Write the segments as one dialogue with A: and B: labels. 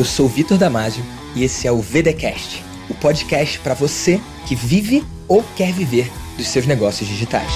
A: Eu sou Vitor Damasio e esse é o VDcast, o podcast para você que vive ou quer viver dos seus negócios digitais.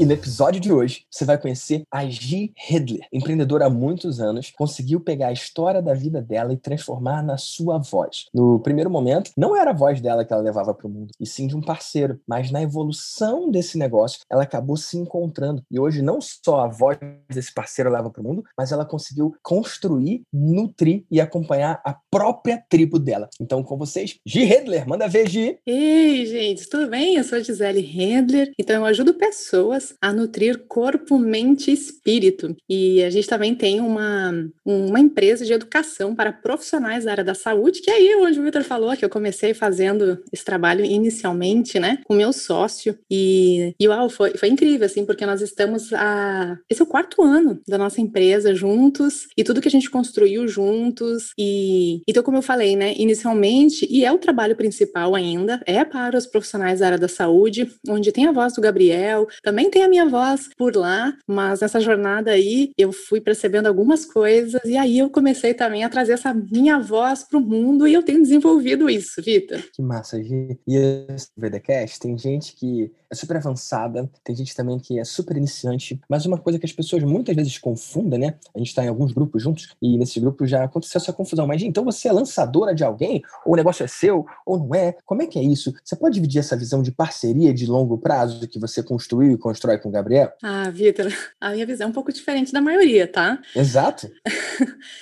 A: E no episódio de hoje, você vai conhecer a Gi Hedler, empreendedora há muitos anos, conseguiu pegar a história da vida dela e transformar na sua voz. No primeiro momento, não era a voz dela que ela levava para o mundo, e sim de um parceiro, mas na evolução desse negócio, ela acabou se encontrando. E hoje não só a voz desse parceiro leva para o mundo, mas ela conseguiu construir, nutrir e acompanhar a própria tribo dela. Então, com vocês, Gi Hedler, manda ver, Gi!
B: Ei, gente, tudo bem? Eu sou a Gisele Hedler, então eu ajudo pessoas a nutrir corpo, mente e espírito. E a gente também tem uma, uma empresa de educação para profissionais da área da saúde, que é aí onde o Victor falou que eu comecei fazendo esse trabalho inicialmente, né, com meu sócio. E, e uau, foi, foi incrível, assim, porque nós estamos a. Esse é o quarto ano da nossa empresa juntos e tudo que a gente construiu juntos. E então, como eu falei, né, inicialmente, e é o trabalho principal ainda, é para os profissionais da área da saúde, onde tem a voz do Gabriel, também tem tem a minha voz por lá, mas nessa jornada aí eu fui percebendo algumas coisas e aí eu comecei também a trazer essa minha voz para o mundo e eu tenho desenvolvido isso, Vitor.
A: Que massa, Gi. E esse VDcast tem gente que é super avançada, tem gente também que é super iniciante, mas uma coisa que as pessoas muitas vezes confundem, né? A gente está em alguns grupos juntos e nesse grupo já aconteceu essa confusão. Mas, então você é lançadora de alguém? Ou o negócio é seu? Ou não é? Como é que é isso? Você pode dividir essa visão de parceria de longo prazo que você construiu e constrói com o Gabriel?
B: Ah, Vitor, a minha visão é um pouco diferente da maioria, tá?
A: Exato.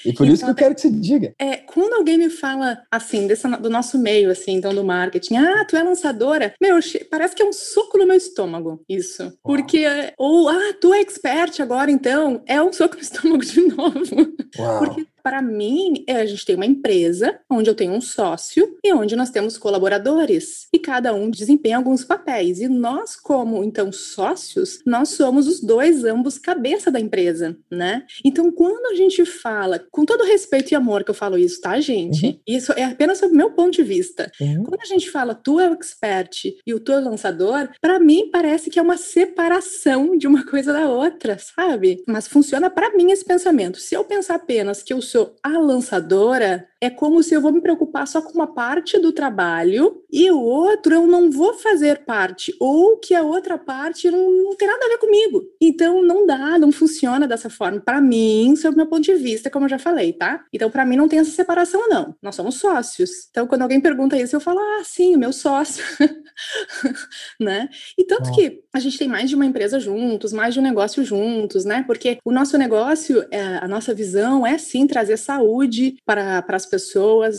A: E por então, isso que eu então, quero que você diga.
B: É, quando alguém me fala assim, desse, do nosso meio, assim, então do marketing, ah, tu é lançadora, meu, parece que é um soco no meu estômago, isso. Uau. Porque, ou, ah, tu é expert agora, então, é um soco no estômago de novo. Uau. Porque para mim, é, a gente tem uma empresa onde eu tenho um sócio e onde nós temos colaboradores. E cada um desempenha alguns papéis. E nós, como então sócios, nós somos os dois, ambos, cabeça da empresa, né? Então, quando a gente fala, com todo respeito e amor que eu falo isso, tá, gente? Uhum. Isso é apenas sobre o meu ponto de vista. Uhum. Quando a gente fala tu é o expert e o tu é o lançador, para mim parece que é uma separação de uma coisa da outra, sabe? Mas funciona para mim esse pensamento. Se eu pensar apenas que eu sou a lançadora, é como se eu vou me preocupar só com uma parte do trabalho e o outro eu não vou fazer parte, ou que a outra parte não, não tem nada a ver comigo. Então não dá, não funciona dessa forma. Para mim, sob o meu ponto de vista, como eu já falei, tá? Então para mim não tem essa separação, não. Nós somos sócios. Então quando alguém pergunta isso, eu falo, ah, sim, meu sócio. né? E tanto que a gente tem mais de uma empresa juntos, mais de um negócio juntos, né? Porque o nosso negócio, é, a nossa visão é sim trazer saúde para, para as pessoas.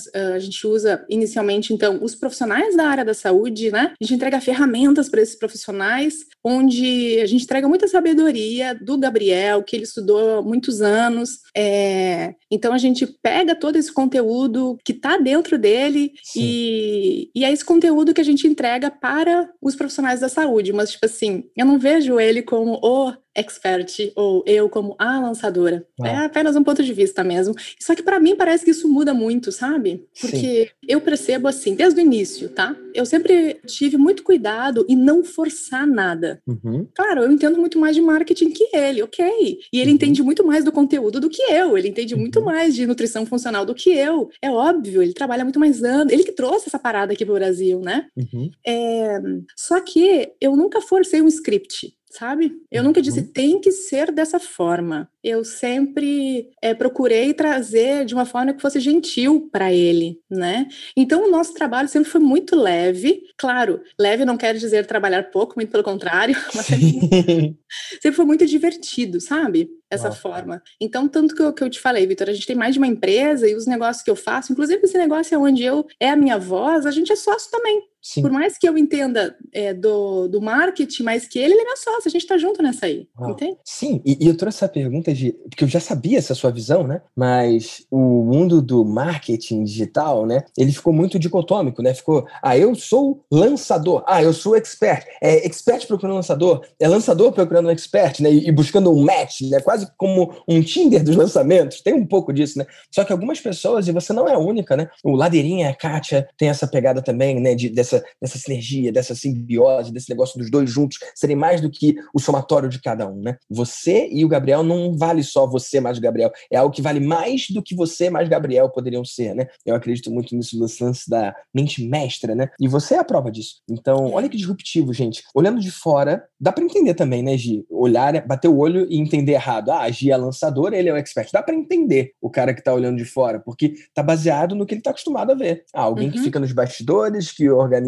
B: Uh, a gente usa inicialmente, então, os profissionais da área da saúde, né? A gente entrega ferramentas para esses profissionais, onde a gente entrega muita sabedoria do Gabriel, que ele estudou há muitos anos. É, então a gente pega todo esse conteúdo que está dentro dele e, e é esse conteúdo que a gente entrega para os profissionais da saúde. Mas, tipo assim, eu não vejo ele como o expert ou eu como a lançadora. É apenas um ponto de vista mesmo. Só que para mim parece que isso muda muito, sabe? Porque Sim. eu percebo assim, desde o início, tá? Eu sempre tive muito cuidado em não forçar nada. Uhum. Claro, eu entendo muito mais de marketing que ele, ok. E ele uhum. entende muito mais do conteúdo do que eu. Ele entende uhum. muito mais de nutrição funcional do que eu. É óbvio, ele trabalha muito mais anos. Ele que trouxe essa parada aqui pro Brasil, né? Uhum. É... Só que eu nunca forcei um script sabe? Eu nunca disse uhum. tem que ser dessa forma. Eu sempre é, procurei trazer de uma forma que fosse gentil para ele, né? Então o nosso trabalho sempre foi muito leve. Claro, leve não quer dizer trabalhar pouco, muito pelo contrário, mas sempre, sempre foi muito divertido, sabe? essa Nossa. forma. Então, tanto que eu, que eu te falei, Vitor, a gente tem mais de uma empresa e os negócios que eu faço, inclusive esse negócio é onde eu é a minha voz, a gente é sócio também. Sim. Por mais que eu entenda é, do, do marketing, mais que ele, ele é meu sócio, a gente tá junto nessa aí, Uau. entende?
A: Sim, e, e, eu trouxe essa pergunta de, porque eu já sabia essa sua visão, né? Mas o mundo do marketing digital, né? Ele ficou muito dicotômico, né? Ficou, ah, eu sou lançador, ah, eu sou expert, é expert procurando lançador, é lançador procurando um expert, né? E, e buscando um match, né? Quase quase como um Tinder dos lançamentos, tem um pouco disso, né? Só que algumas pessoas, e você não é a única, né? O Ladeirinha, a Kátia, tem essa pegada também, né? De, dessa dessa, dessa sinergia, dessa simbiose, desse negócio dos dois juntos serem mais do que o somatório de cada um, né? Você e o Gabriel não vale só você mais o Gabriel, é algo que vale mais do que você mais Gabriel poderiam ser, né? Eu acredito muito nisso, no lance da mente mestra, né? E você é a prova disso. Então, olha que disruptivo, gente. Olhando de fora, dá para entender também, né, Gi? Olhar, bater o olho e entender errado. Ah, a Gi é lançadora, ele é o expert. Dá para entender o cara que tá olhando de fora, porque tá baseado no que ele tá acostumado a ver. Ah, alguém uhum. que fica nos bastidores, que organiza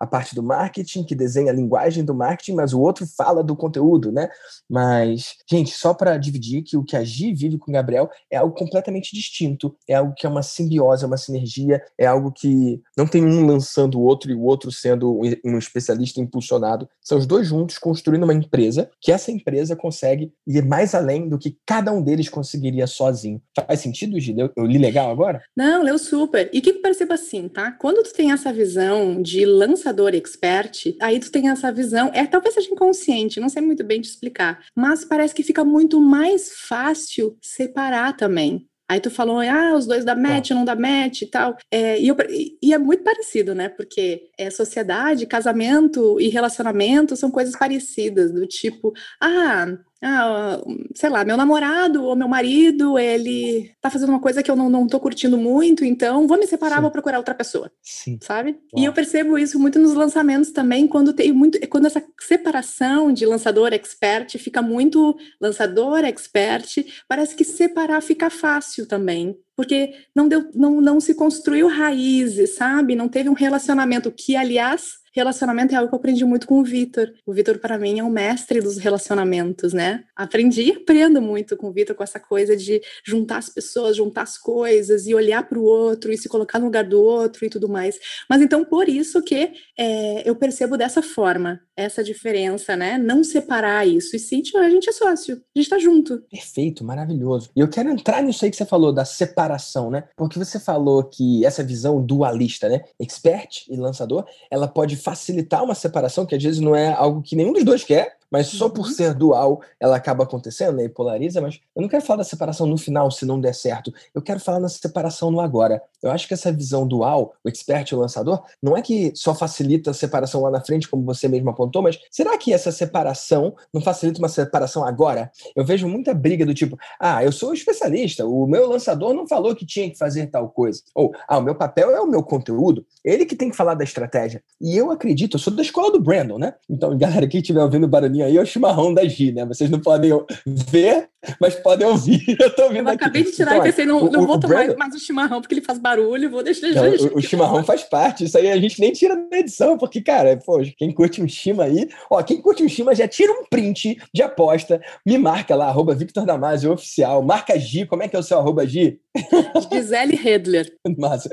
A: a parte do marketing, que desenha a linguagem do marketing, mas o outro fala do conteúdo, né? Mas, gente, só para dividir que o que a Gi vive com o Gabriel é algo completamente distinto, é algo que é uma simbiose, é uma sinergia, é algo que não tem um lançando o outro e o outro sendo um especialista impulsionado. São os dois juntos construindo uma empresa que essa empresa consegue ir mais além do que cada um deles conseguiria sozinho. Faz sentido, Gi? Eu, eu li legal agora?
B: Não, leu super. E o que eu percebo assim, tá? Quando tu tem essa visão de lançador expert, aí tu tem essa visão, é talvez seja inconsciente, não sei muito bem te explicar, mas parece que fica muito mais fácil separar também. Aí tu falou, ah, os dois da match, não dá match e tal. É, e, eu, e, é muito parecido, né? Porque é sociedade, casamento e relacionamento são coisas parecidas, do tipo, ah, ah, sei lá, meu namorado ou meu marido, ele tá fazendo uma coisa que eu não, não tô curtindo muito, então vou me separar, Sim. vou procurar outra pessoa. Sim. Sabe? Uau. E eu percebo isso muito nos lançamentos também, quando tem muito, quando essa separação de lançador expert fica muito lançador expert, parece que separar fica fácil também porque não deu, não, não se construiu raízes, sabe? Não teve um relacionamento que, aliás, relacionamento é algo que eu aprendi muito com o Vitor. O Vitor, para mim, é o mestre dos relacionamentos, né? Aprendi e aprendo muito com o Vitor, com essa coisa de juntar as pessoas, juntar as coisas e olhar para o outro e se colocar no lugar do outro e tudo mais. Mas então, por isso que é, eu percebo dessa forma, essa diferença, né? Não separar isso. E sim, a gente é sócio, a gente tá junto.
A: Perfeito, maravilhoso. E eu quero entrar nisso aí que você falou, da separação, né? Porque você falou que essa visão dualista, né? Expert e lançador, ela pode facilitar uma separação, que às vezes não é algo que nenhum dos dois quer, mas só por uhum. ser dual ela acaba acontecendo né, e polariza. Mas eu não quero falar da separação no final, se não der certo. Eu quero falar na separação no agora. Eu acho que essa visão dual, o expert e o lançador, não é que só facilita a separação lá na frente, como você mesmo apontou, mas será que essa separação não facilita uma separação agora? Eu vejo muita briga do tipo, ah, eu sou especialista, o meu lançador não falou que tinha que fazer tal coisa. Ou, ah, o meu papel é o meu conteúdo, ele que tem que falar da estratégia. E eu acredito, eu sou da escola do Brandon, né? Então, galera, quem estiver ouvindo o barulhinho aí é o chimarrão da Gi, né? Vocês não podem ver, mas podem ouvir. Eu tô ouvindo
B: eu acabei de tirar então, e pensei, não, o, não vou tomar Brandon... mais o chimarrão, porque ele faz barulho, vou deixar não,
A: o, o chimarrão faz parte, isso aí a gente nem tira da edição, porque, cara, pô, quem curte um chima aí, ó, quem curte um chima já tira um print de aposta, me marca lá, arroba Victor Damasio oficial, marca Gi, como é que é o seu arroba Gi?
B: Gisele Redler.
A: Massa.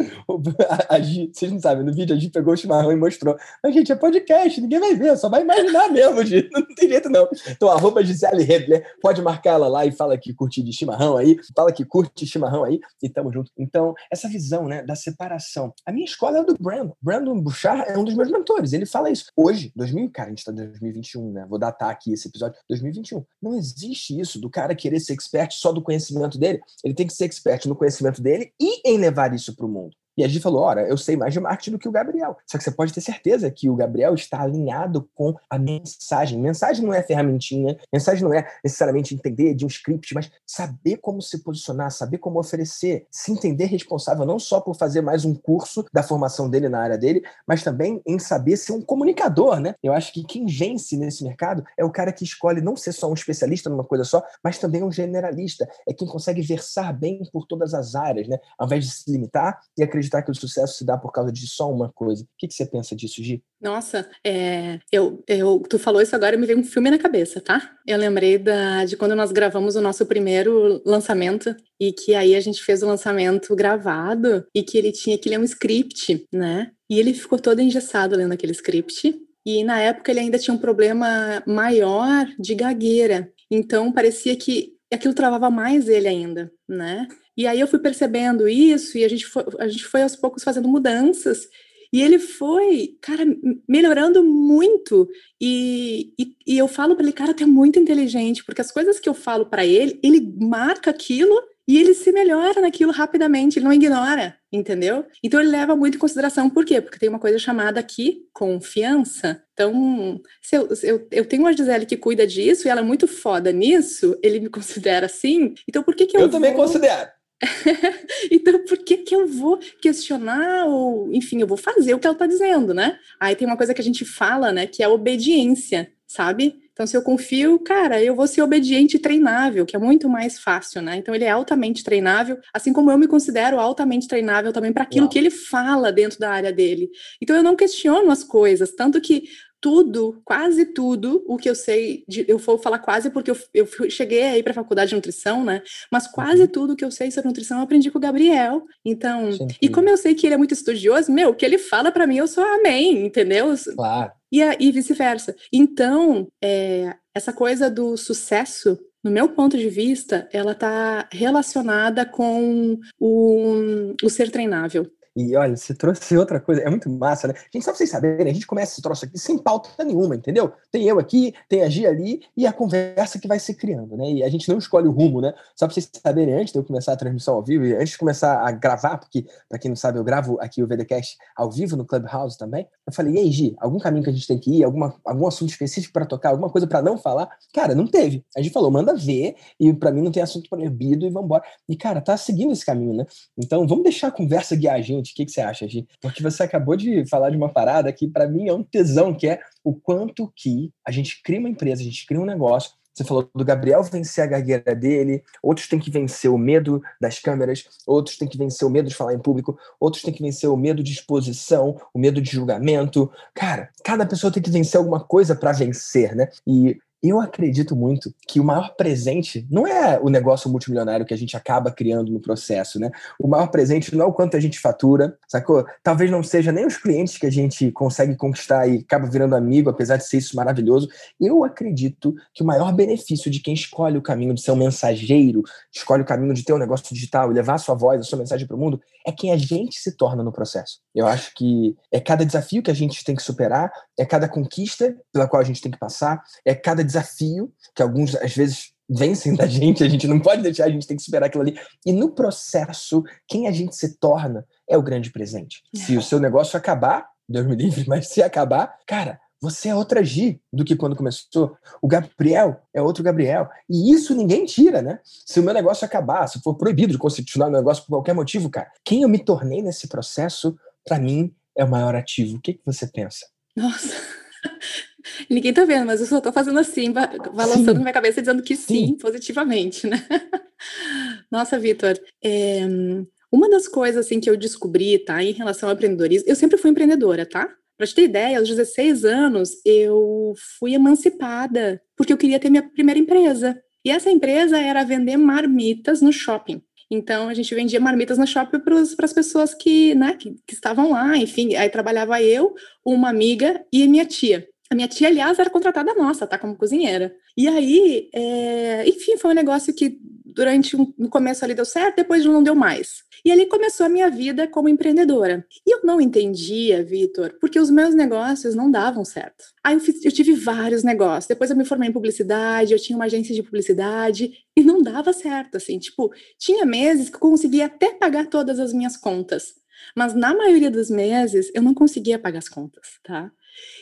A: A, a Gi, vocês não sabem, no vídeo a Gi pegou o chimarrão e mostrou. Mas, gente, é podcast, ninguém vai ver, só vai imaginar mesmo, Gi. Não tem jeito, não. Então, arroba Gisele Redler, pode marcar ela lá e fala que curte de chimarrão aí, fala que curte chimarrão aí e tamo junto. Então, essa visão, né, da separação. A minha escola é do Brandon. Brandon Bouchard é um dos meus mentores. Ele fala isso. Hoje, 2000, cara, a gente tá em 2021, né? Vou datar aqui esse episódio. 2021. Não existe isso do cara querer ser expert só do conhecimento dele. Ele tem que ser expert no conhecimento dele e em levar isso para o mundo. E a gente falou: ora, eu sei mais de marketing do que o Gabriel. Só que você pode ter certeza que o Gabriel está alinhado com a mensagem. Mensagem não é ferramentinha, mensagem não é necessariamente entender de um script, mas saber como se posicionar, saber como oferecer, se entender responsável não só por fazer mais um curso da formação dele na área dele, mas também em saber ser um comunicador, né? Eu acho que quem vence nesse mercado é o cara que escolhe não ser só um especialista numa coisa só, mas também um generalista. É quem consegue versar bem por todas as áreas, né? Ao invés de se limitar e acreditar acreditar que o sucesso se dá por causa de só uma coisa. O que, que você pensa disso, Gi?
B: Nossa, é, eu, eu, tu falou isso agora me veio um filme na cabeça, tá? Eu lembrei da, de quando nós gravamos o nosso primeiro lançamento e que aí a gente fez o lançamento gravado e que ele tinha que ler um script, né? E ele ficou todo engessado lendo aquele script. E na época ele ainda tinha um problema maior de gagueira. Então parecia que aquilo travava mais ele ainda, né? E aí eu fui percebendo isso e a gente foi, a gente foi aos poucos fazendo mudanças. E ele foi, cara, melhorando muito. E, e, e eu falo para ele, cara, tu é muito inteligente, porque as coisas que eu falo para ele, ele marca aquilo E ele se melhora naquilo rapidamente, ele não ignora, entendeu? Então ele leva muito em consideração, por quê? Porque tem uma coisa chamada aqui confiança. Então, se eu, eu, eu tenho uma Gisele que cuida disso e ela é muito foda nisso, ele me considera assim, então por que que eu
A: Eu vou... também considero.
B: então, por que que eu vou questionar ou, enfim, eu vou fazer o que ela está dizendo, né? Aí tem uma coisa que a gente fala, né, que é obediência, sabe? Então, se eu confio, cara, eu vou ser obediente e treinável, que é muito mais fácil, né? Então, ele é altamente treinável, assim como eu me considero altamente treinável também para aquilo Uau. que ele fala dentro da área dele. Então, eu não questiono as coisas, tanto que tudo, quase tudo, o que eu sei, de, eu vou falar quase porque eu, eu cheguei aí para a faculdade de nutrição, né? Mas quase uhum. tudo que eu sei sobre nutrição eu aprendi com o Gabriel. Então, Sim, e como eu sei que ele é muito estudioso, meu, o que ele fala para mim eu sou amém, entendeu?
A: Claro.
B: E, e vice-versa. Então, é, essa coisa do sucesso no meu ponto de vista, ela está relacionada com o, o ser treinável.
A: E olha, você trouxe outra coisa, é muito massa, né? Gente, só pra vocês saberem, a gente começa esse troço aqui sem pauta nenhuma, entendeu? Tem eu aqui, tem a Gia ali e a conversa que vai se criando, né? E a gente não escolhe o rumo, né? Só pra vocês saberem, antes de eu começar a transmissão ao vivo, e antes de começar a gravar, porque, pra quem não sabe, eu gravo aqui o VDcast ao vivo no Clubhouse também, eu falei, e aí, Gi, algum caminho que a gente tem que ir, alguma, algum assunto específico para tocar, alguma coisa para não falar? Cara, não teve. A gente falou, manda ver, e para mim não tem assunto proibido, e vambora. E, cara, tá seguindo esse caminho, né? Então, vamos deixar a conversa guiar a gente. O que, que você acha, Gi? Porque você acabou de falar de uma parada que para mim é um tesão, que é o quanto que a gente cria uma empresa, a gente cria um negócio, você falou do Gabriel vencer a gagueira dele, outros têm que vencer o medo das câmeras, outros têm que vencer o medo de falar em público, outros têm que vencer o medo de exposição, o medo de julgamento. Cara, cada pessoa tem que vencer alguma coisa para vencer, né? E eu acredito muito que o maior presente não é o negócio multimilionário que a gente acaba criando no processo, né? O maior presente não é o quanto a gente fatura, sacou? Talvez não seja nem os clientes que a gente consegue conquistar e acaba virando amigo, apesar de ser isso maravilhoso. Eu acredito que o maior benefício de quem escolhe o caminho de ser um mensageiro, escolhe o caminho de ter um negócio digital e levar a sua voz, a sua mensagem para o mundo, é quem a gente se torna no processo. Eu acho que é cada desafio que a gente tem que superar, é cada conquista pela qual a gente tem que passar, é cada desafio que alguns às vezes vencem da gente, a gente não pode deixar, a gente tem que superar aquilo ali. E no processo, quem a gente se torna é o grande presente. Se o seu negócio acabar, Deus me livre, mas se acabar, cara, você é outra Gi do que quando começou. O Gabriel é outro Gabriel. E isso ninguém tira, né? Se o meu negócio acabar, se for proibido de constitucionar meu negócio por qualquer motivo, cara, quem eu me tornei nesse processo, para mim, é o maior ativo. O que, que você pensa?
B: Nossa. Ninguém tá vendo, mas eu só tô fazendo assim, balançando sim. minha cabeça dizendo que sim, sim. positivamente, né? Nossa, Vitor, é, uma das coisas assim que eu descobri, tá, em relação ao empreendedorismo, eu sempre fui empreendedora, tá? Para te ter ideia, aos 16 anos eu fui emancipada porque eu queria ter minha primeira empresa. E essa empresa era vender marmitas no shopping. Então a gente vendia marmitas no shopping para as pessoas que, né, que, que, estavam lá, enfim. Aí trabalhava eu, uma amiga e minha tia. A minha tia, aliás, era contratada nossa, tá? Como cozinheira. E aí, é... enfim, foi um negócio que durante um, no começo ali deu certo, depois não deu mais. E ali começou a minha vida como empreendedora. E eu não entendia, Vitor, porque os meus negócios não davam certo. Aí eu, fiz, eu tive vários negócios. Depois eu me formei em publicidade, eu tinha uma agência de publicidade e não dava certo, assim. Tipo, tinha meses que eu conseguia até pagar todas as minhas contas. Mas na maioria dos meses eu não conseguia pagar as contas, tá?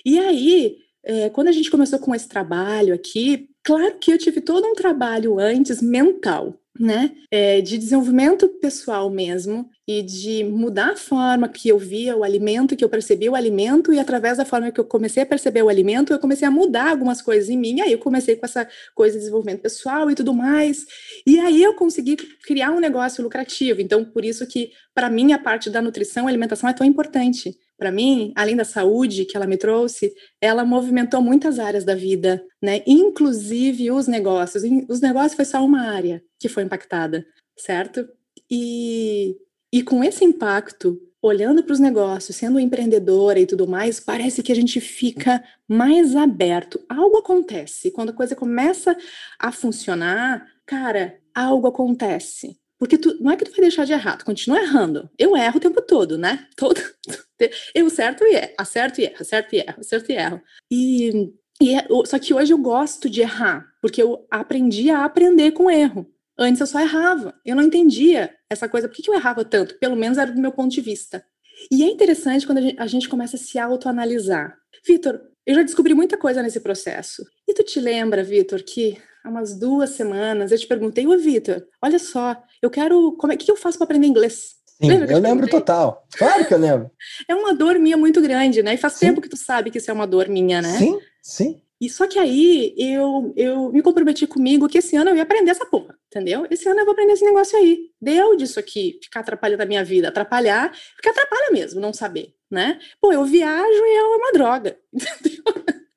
B: E aí, é, quando a gente começou com esse trabalho aqui, claro que eu tive todo um trabalho antes mental, né, é, de desenvolvimento pessoal mesmo e de mudar a forma que eu via o alimento, que eu percebia o alimento e através da forma que eu comecei a perceber o alimento, eu comecei a mudar algumas coisas em mim. Aí eu comecei com essa coisa de desenvolvimento pessoal e tudo mais. E aí eu consegui criar um negócio lucrativo. Então, por isso que para mim a parte da nutrição alimentação é tão importante, para mim, além da saúde que ela me trouxe, ela movimentou muitas áreas da vida, né? Inclusive os negócios. Os negócios foi só uma área que foi impactada, certo? E, e com esse impacto, olhando para os negócios, sendo empreendedora e tudo mais, parece que a gente fica mais aberto. Algo acontece. Quando a coisa começa a funcionar, cara, algo acontece. Porque tu, não é que tu vai deixar de errar, tu continua errando. Eu erro o tempo todo, né? Todo, eu certo e erro, acerto e erro, acerto e erro, acerto e erro. E, e é, só que hoje eu gosto de errar, porque eu aprendi a aprender com erro. Antes eu só errava. Eu não entendia essa coisa. Por que, eu errava tanto? Pelo menos era do meu ponto de vista. E é interessante quando a gente, a gente começa a se autoanalisar. Vitor, eu já descobri muita coisa nesse processo. E tu te lembra, Vitor, que há umas duas semanas eu te perguntei, ô Vitor, olha só, eu quero. Como é que eu faço para aprender inglês?
A: Sim, eu lembro total. Claro que eu lembro.
B: é uma dor minha muito grande, né? E faz sim. tempo que tu sabe que isso é uma dor minha, né?
A: Sim, sim.
B: E só que aí eu, eu me comprometi comigo que esse ano eu ia aprender essa porra, entendeu? Esse ano eu vou aprender esse negócio aí. Deu disso aqui, ficar atrapalhando a minha vida, atrapalhar, porque atrapalha mesmo não saber, né? Pô, eu viajo e é uma droga, entendeu?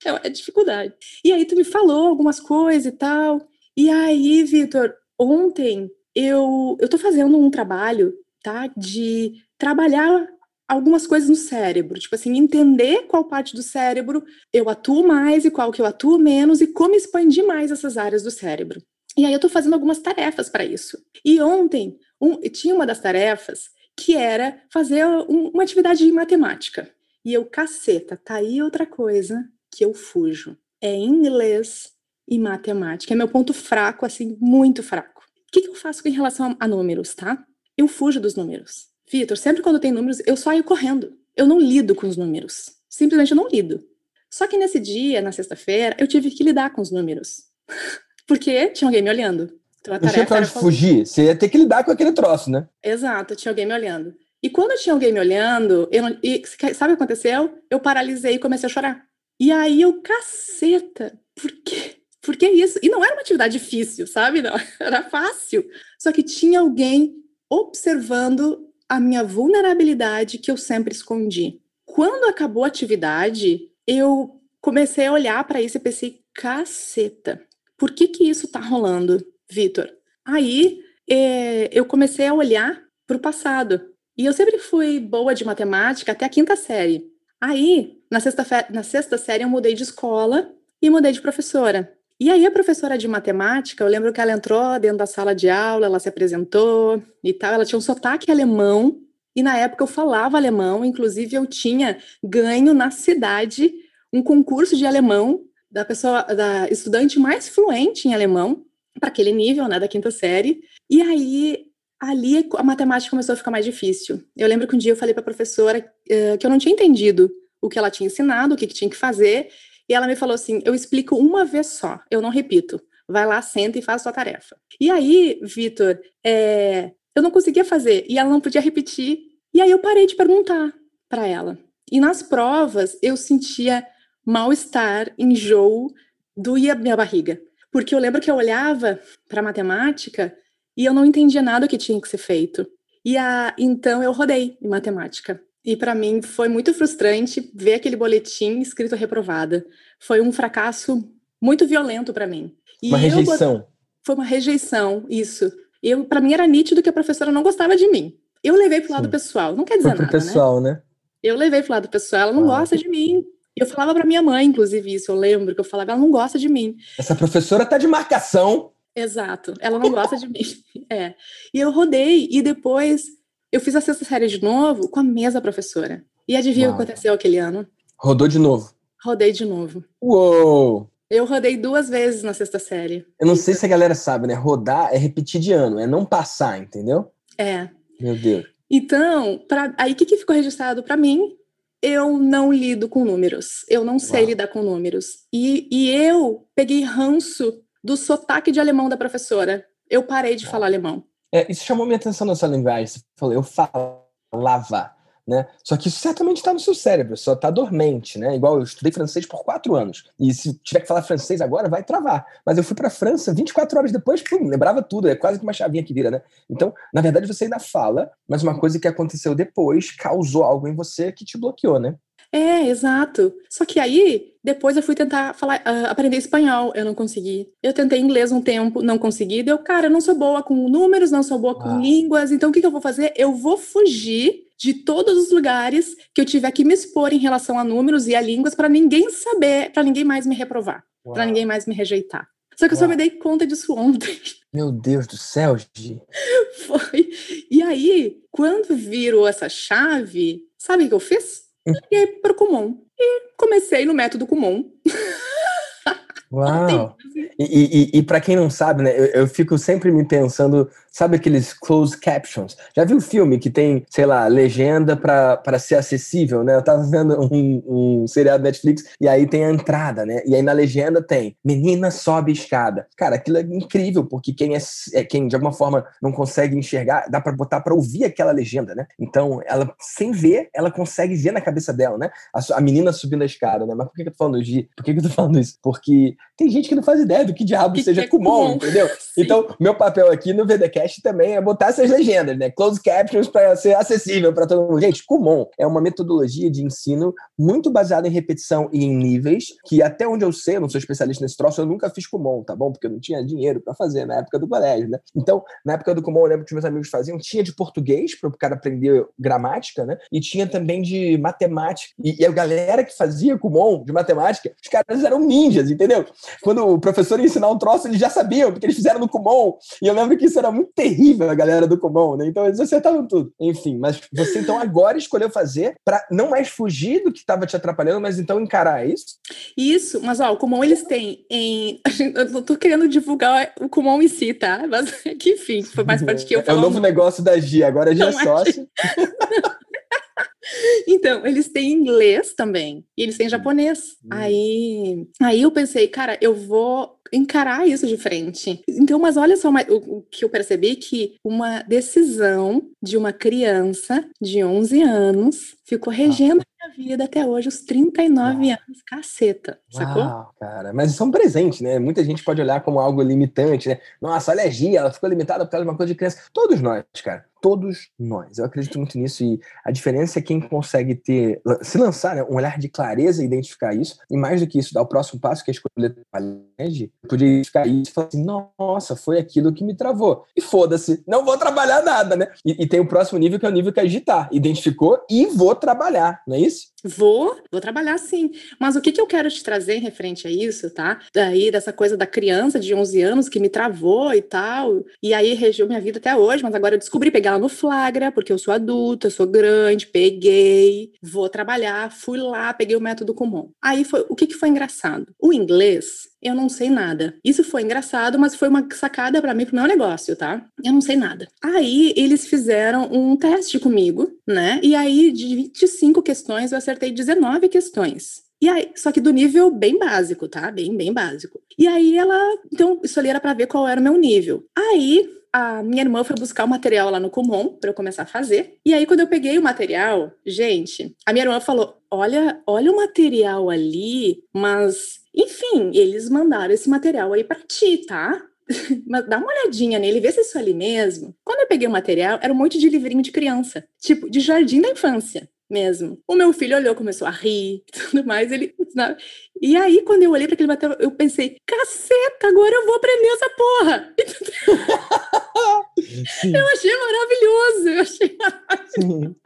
B: É, é dificuldade. E aí tu me falou algumas coisas e tal. E aí, Vitor, ontem eu, eu tô fazendo um trabalho, tá? De trabalhar algumas coisas no cérebro, tipo assim, entender qual parte do cérebro eu atuo mais e qual que eu atuo menos e como expandir mais essas áreas do cérebro. E aí eu tô fazendo algumas tarefas para isso. E ontem um, tinha uma das tarefas que era fazer um, uma atividade de matemática. E eu, caceta, tá aí outra coisa que eu fujo. É inglês e matemática. É meu ponto fraco, assim, muito fraco. O que, que eu faço em relação a números, tá? Eu fujo dos números. Vitor, sempre quando tem números, eu saio correndo. Eu não lido com os números. Simplesmente eu não lido. Só que nesse dia, na sexta-feira, eu tive que lidar com os números. Porque tinha alguém me olhando.
A: Então, a não tinha pra fugir. Você ia ter que lidar com aquele troço, né?
B: Exato, tinha alguém me olhando. E quando tinha alguém me olhando, eu não... e, sabe o que aconteceu? Eu paralisei e comecei a chorar. E aí eu, caceta, por quê? Por que isso? E não era uma atividade difícil, sabe? Não, era fácil. Só que tinha alguém observando a minha vulnerabilidade que eu sempre escondi. Quando acabou a atividade, eu comecei a olhar para isso e pensei, caceta, por que que isso tá rolando, Vitor? Aí é, eu comecei a olhar para o passado. E eu sempre fui boa de matemática até a quinta série. Aí, na sexta, na sexta série, eu mudei de escola e mudei de professora. E aí a professora de matemática, eu lembro que ela entrou dentro da sala de aula, ela se apresentou e tal, ela tinha um sotaque alemão, e na época eu falava alemão, inclusive eu tinha ganho na cidade um concurso de alemão da pessoa, da estudante mais fluente em alemão, para aquele nível, né, da quinta série. E aí ali a matemática começou a ficar mais difícil. Eu lembro que um dia eu falei para a professora uh, que eu não tinha entendido o que ela tinha ensinado, o que, que tinha que fazer, e ela me falou assim: eu explico uma vez só, eu não repito. Vai lá, senta e faz a sua tarefa. E aí, Vitor, é, eu não conseguia fazer e ela não podia repetir. E aí eu parei de perguntar para ela. E nas provas eu sentia mal-estar, enjoo, doía minha barriga. Porque eu lembro que eu olhava para matemática e eu não entendia nada que tinha que ser feito. E a, então eu rodei em matemática. E para mim foi muito frustrante ver aquele boletim escrito reprovada. Foi um fracasso muito violento para mim.
A: E uma rejeição.
B: Foi uma rejeição, isso. Eu para mim era nítido que a professora não gostava de mim. Eu levei pro lado Sim. pessoal. Não quer dizer Foi pro
A: nada, pessoal, né? né?
B: Eu levei pro lado pessoal. Ela não ah, gosta de mim. Eu falava para minha mãe, inclusive, isso. Eu lembro que eu falava, ela não gosta de mim.
A: Essa professora tá de marcação.
B: Exato. Ela não gosta de mim. É. E eu rodei e depois eu fiz a sexta série de novo com a mesma professora. E adivinha o que aconteceu aquele ano?
A: Rodou de novo.
B: Rodei de novo.
A: Uou!
B: Eu rodei duas vezes na sexta série.
A: Eu não sei se a galera sabe, né? Rodar é repetir de ano, é não passar, entendeu?
B: É.
A: Meu Deus.
B: Então, pra... aí o que, que ficou registrado para mim? Eu não lido com números. Eu não sei Uau. lidar com números. E, e eu peguei ranço do sotaque de alemão da professora. Eu parei de Uau. falar alemão.
A: É, isso chamou minha atenção na sua linguagem. Você falou, eu falava, né? Só que isso certamente está no seu cérebro, só está dormente, né? Igual eu estudei francês por quatro anos. E se tiver que falar francês agora, vai travar. Mas eu fui para a França 24 horas depois, pum, lembrava tudo. É quase que uma chavinha que vira, né? Então, na verdade, você ainda fala, mas uma coisa que aconteceu depois causou algo em você que te bloqueou, né?
B: É, exato. Só que aí, depois eu fui tentar falar, uh, aprender espanhol, eu não consegui. Eu tentei inglês um tempo, não consegui. Deu, cara, eu não sou boa com números, não sou boa com ah. línguas, então o que, que eu vou fazer? Eu vou fugir de todos os lugares que eu tiver que me expor em relação a números e a línguas para ninguém saber, para ninguém mais me reprovar, para ninguém mais me rejeitar. Só que eu só me dei conta disso ontem.
A: Meu Deus do céu, Gi.
B: Foi. E aí, quando virou essa chave, sabe o que eu fiz? Liguei para o Kumon e comecei no método Kumon.
A: Uau! E, e, e para quem não sabe, né, eu, eu, fico sempre me pensando, sabe aqueles closed captions? Já viu um filme que tem, sei lá, legenda para ser acessível, né? Eu tava vendo um, um seriado Netflix e aí tem a entrada, né? E aí na legenda tem menina sobe escada. Cara, aquilo é incrível, porque quem é, é quem de alguma forma não consegue enxergar, dá para botar para ouvir aquela legenda, né? Então, ela sem ver, ela consegue ver na cabeça dela, né? A, a menina subindo a escada, né? Mas por que, que eu tô falando de, por que, que eu tô falando isso? Porque tem gente que não faz ideia do que diabo que seja que é Kumon, entendeu? Sim. Então, meu papel aqui no VDcast também é botar essas legendas, né? Close captions para ser acessível para todo mundo. Gente, Kumon é uma metodologia de ensino muito baseada em repetição e em níveis, que até onde eu sei, eu não sou especialista nesse troço, eu nunca fiz Kumon, tá bom? Porque eu não tinha dinheiro para fazer na época do colégio, né? Então, na época do Kumon, eu lembro que meus amigos faziam, tinha de português para o cara aprender gramática, né? E tinha também de matemática. E, e a galera que fazia Kumon de matemática, os caras eram ninjas, entendeu? Quando o professor ia ensinar um troço, eles já sabiam, porque eles fizeram no Kumon. E eu lembro que isso era muito terrível, a galera do Kumon, né? Então eles acertavam tudo. Enfim, mas você então agora escolheu fazer para não mais fugir do que estava te atrapalhando, mas então encarar, é isso?
B: Isso, mas ó, o Kumon eles têm em. Eu não tô querendo divulgar o Kumon em si, tá? Mas que enfim, foi mais parte que eu
A: falar. É o novo negócio da Gia, agora a Gia é sócio.
B: Então, eles têm inglês também, e eles têm japonês. Hum. Aí, aí eu pensei, cara, eu vou encarar isso de frente. Então, mas olha só o, que eu percebi que uma decisão de uma criança de 11 anos ficou regendo a minha vida até hoje, os 39 Uau. anos, caceta, sacou? Uau,
A: cara, mas isso é um presente, né? Muita gente pode olhar como algo limitante, né? Nossa, alergia, ela ficou limitada por causa de uma coisa de criança. Todos nós, cara todos nós. Eu acredito muito nisso e a diferença é quem consegue ter, se lançar, né, um olhar de clareza e identificar isso, e mais do que isso, dar o próximo passo, que é escolher poder identificar isso e falar assim, nossa, foi aquilo que me travou. E foda-se, não vou trabalhar nada, né? E, e, tem o próximo nível, que é o nível que é agitar. Identificou e vou trabalhar, não é isso?
B: Vou, vou trabalhar sim. Mas o que, que eu quero te trazer em referente a isso, tá? Daí, dessa coisa da criança de 11 anos que me travou e tal, e aí regiu minha vida até hoje, mas agora eu descobri pegar ela no flagra, porque eu sou adulta, eu sou grande, peguei, vou trabalhar, fui lá, peguei o método comum. Aí foi, o que, que foi engraçado? O inglês, eu não sei nada. Isso foi engraçado, mas foi uma sacada para mim pro meu negócio, tá? Eu não sei nada. Aí eles fizeram um teste comigo, né? E aí de 25 questões eu acertei acertei 19 questões. E aí, só que do nível bem básico, tá? Bem, bem básico. E aí ela, então, isso ali era para ver qual era o meu nível. Aí a minha irmã foi buscar o material lá no Kumon para eu começar a fazer. E aí quando eu peguei o material, gente, a minha irmã falou: "Olha, olha o material ali, mas enfim, eles mandaram esse material aí para ti, tá? Mas dá uma olhadinha nele, vê se é isso ali mesmo. Quando eu peguei o material, era um monte de livrinho de criança, tipo, de jardim da infância mesmo. O meu filho olhou, começou a rir e tudo mais. Ele, e aí, quando eu olhei para aquele material, eu pensei: caceta, agora eu vou aprender essa porra. eu achei maravilhoso. Eu achei maravilhoso.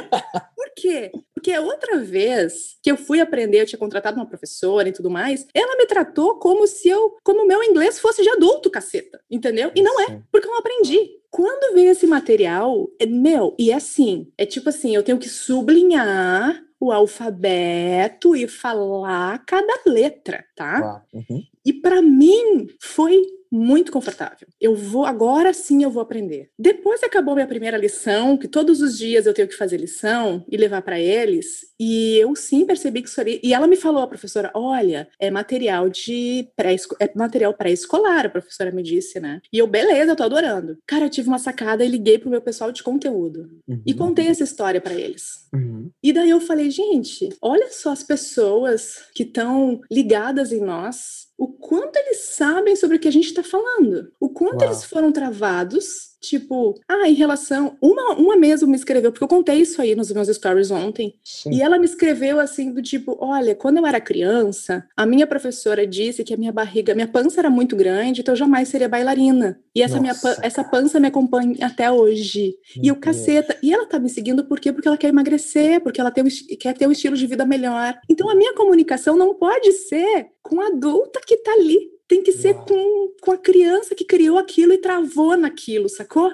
B: Por quê? Porque outra vez que eu fui aprender, eu tinha contratado uma professora e tudo mais, ela me tratou como se eu, como meu inglês fosse de adulto, caceta, entendeu? E não é, porque eu não aprendi. Quando vem esse material, é, meu, e é assim, é tipo assim, eu tenho que sublinhar o alfabeto e falar cada letra, tá? Uhum. E para mim foi muito confortável. Eu vou, agora sim eu vou aprender. Depois acabou minha primeira lição, que todos os dias eu tenho que fazer lição e levar para eles, e eu sim percebi que isso ali. E ela me falou, a professora, olha, é material de pré é material pré-escolar, a professora me disse, né? E eu, beleza, eu tô adorando. Cara, eu tive uma sacada e liguei pro meu pessoal de conteúdo. Uhum. E contei essa história para eles. Uhum. E daí eu falei, gente, olha só as pessoas que estão ligadas em nós o quanto eles sabem sobre o que a gente está falando, o quanto Uau. eles foram travados Tipo, ah, em relação. Uma, uma mesmo me escreveu, porque eu contei isso aí nos meus stories ontem. Sim. E ela me escreveu assim, do tipo: olha, quando eu era criança, a minha professora disse que a minha barriga, minha pança era muito grande, então eu jamais seria bailarina. E essa, minha, essa pança me acompanha até hoje. Meu e o caceta. E ela tá me seguindo por quê? Porque ela quer emagrecer, porque ela tem, quer ter um estilo de vida melhor. Então a minha comunicação não pode ser com a adulta que tá ali tem que ser com, com a criança que criou aquilo e travou naquilo, sacou?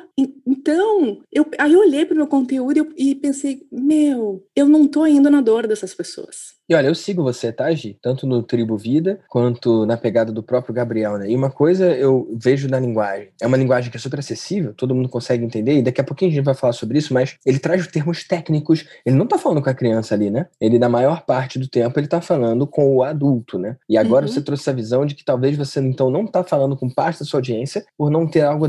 B: Então, eu, aí eu olhei para o meu conteúdo e, e, pensei, meu, eu não tô indo na dor dessas pessoas.
A: E olha, eu sigo você, tá, Gi? Tanto no Tribo Vida, quanto na pegada do próprio Gabriel, né? E uma coisa eu vejo na linguagem. É uma linguagem que é super acessível, todo mundo consegue entender, e daqui a pouquinho a gente vai falar sobre isso, mas ele traz os termos técnicos. Ele não tá falando com a criança ali, né? Ele, na maior parte do tempo, ele tá falando com o adulto, né? E agora uhum. você trouxe essa visão de que talvez você, então, não tá falando com parte da sua audiência por não ter algo,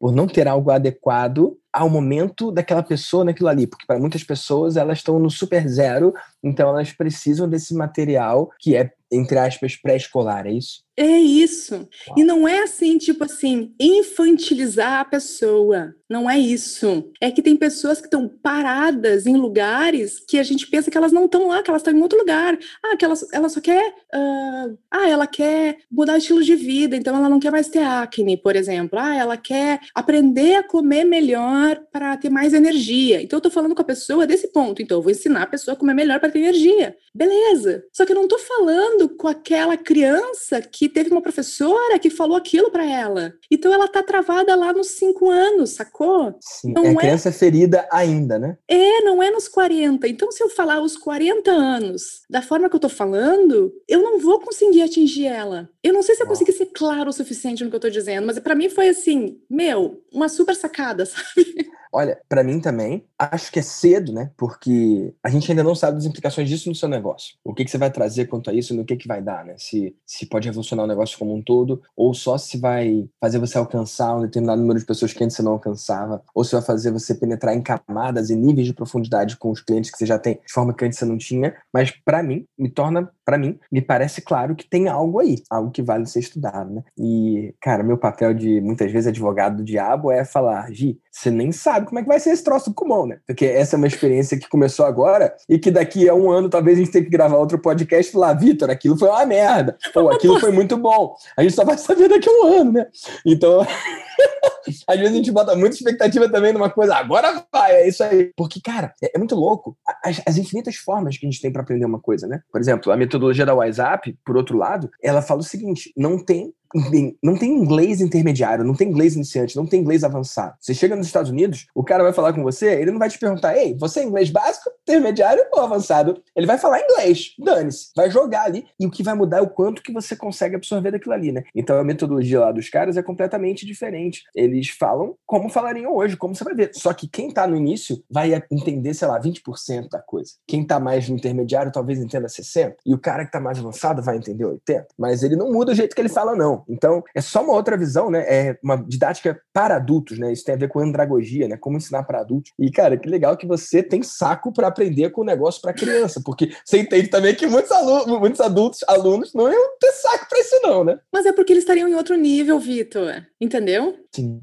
A: por não ter algo adequado ao momento daquela pessoa naquilo ali, porque para muitas pessoas elas estão no super zero, então elas precisam desse material que é entre aspas pré-escolar, é isso?
B: É isso. Uau. E não é assim, tipo assim, infantilizar a pessoa. Não é isso. É que tem pessoas que estão paradas em lugares que a gente pensa que elas não estão lá, que elas estão em outro lugar. Ah, que ela, ela só quer. Uh, ah, ela quer mudar o estilo de vida, então ela não quer mais ter acne, por exemplo. Ah, ela quer aprender a comer melhor para ter mais energia. Então eu tô falando com a pessoa desse ponto. Então eu vou ensinar a pessoa a comer melhor para ter energia. Beleza. Só que eu não tô falando com aquela criança que teve uma professora que falou aquilo para ela. Então ela tá travada lá nos cinco anos, sacou?
A: Sim, não é, é criança ferida ainda, né?
B: É, não é nos 40. Então se eu falar os 40 anos da forma que eu tô falando, eu não vou conseguir atingir ela. Eu não sei se eu consegui ser claro o suficiente no que eu tô dizendo, mas para mim foi assim, meu, uma super sacada, sabe?
A: Olha, para mim também, acho que é cedo, né? Porque a gente ainda não sabe das implicações disso no seu negócio. O que, que você vai trazer quanto a isso, no que, que vai dar, né? Se, se pode revolucionar o negócio como um todo, ou só se vai fazer você alcançar um determinado número de pessoas que antes você não alcançava, ou se vai fazer você penetrar em camadas e níveis de profundidade com os clientes que você já tem, de forma que antes você não tinha. Mas para mim, me torna, para mim, me parece claro que tem algo aí, algo que vale ser estudado, né? E, cara, meu papel de muitas vezes advogado do diabo é falar, Gi, você nem sabe como é que vai ser esse troço do Kumon, né? Porque essa é uma experiência que começou agora e que daqui a um ano talvez a gente tenha que gravar outro podcast lá, Vitor, aquilo foi uma merda. Ou aquilo foi muito bom. A gente só vai saber daqui a um ano, né? Então, às vezes a gente bota muita expectativa também numa coisa, agora vai, é isso aí. Porque, cara, é, é muito louco as, as, infinitas formas que a gente tem para aprender uma coisa, né? Por exemplo, a metodologia da WhatsApp, por outro lado, ela fala o seguinte: não tem não tem inglês intermediário, não tem inglês iniciante, não tem inglês avançado. Você chega nos Estados Unidos, o cara vai falar com você, ele não vai te perguntar, ei, você é inglês básico, intermediário ou avançado? Ele vai falar inglês, dane-se, vai jogar ali, e o que vai mudar é o quanto que você consegue absorver daquilo ali, né? Então a metodologia lá dos caras é completamente diferente. Falam como falariam hoje, como você vai ver. Só que quem tá no início vai entender, sei lá, 20% da coisa. Quem tá mais no intermediário talvez entenda 60%, e o cara que tá mais avançado vai entender 80%. Mas ele não muda o jeito que ele fala, não. Então, é só uma outra visão, né? É uma didática para adultos, né? Isso tem a ver com andragogia, né? Como ensinar para adultos. E, cara, que legal que você tem saco para aprender com o negócio para criança, porque você entende também que muitos, alunos, muitos adultos, alunos, não iam ter saco para isso, não, né?
B: Mas é porque eles estariam em outro nível, Vitor. Entendeu?
A: Sim,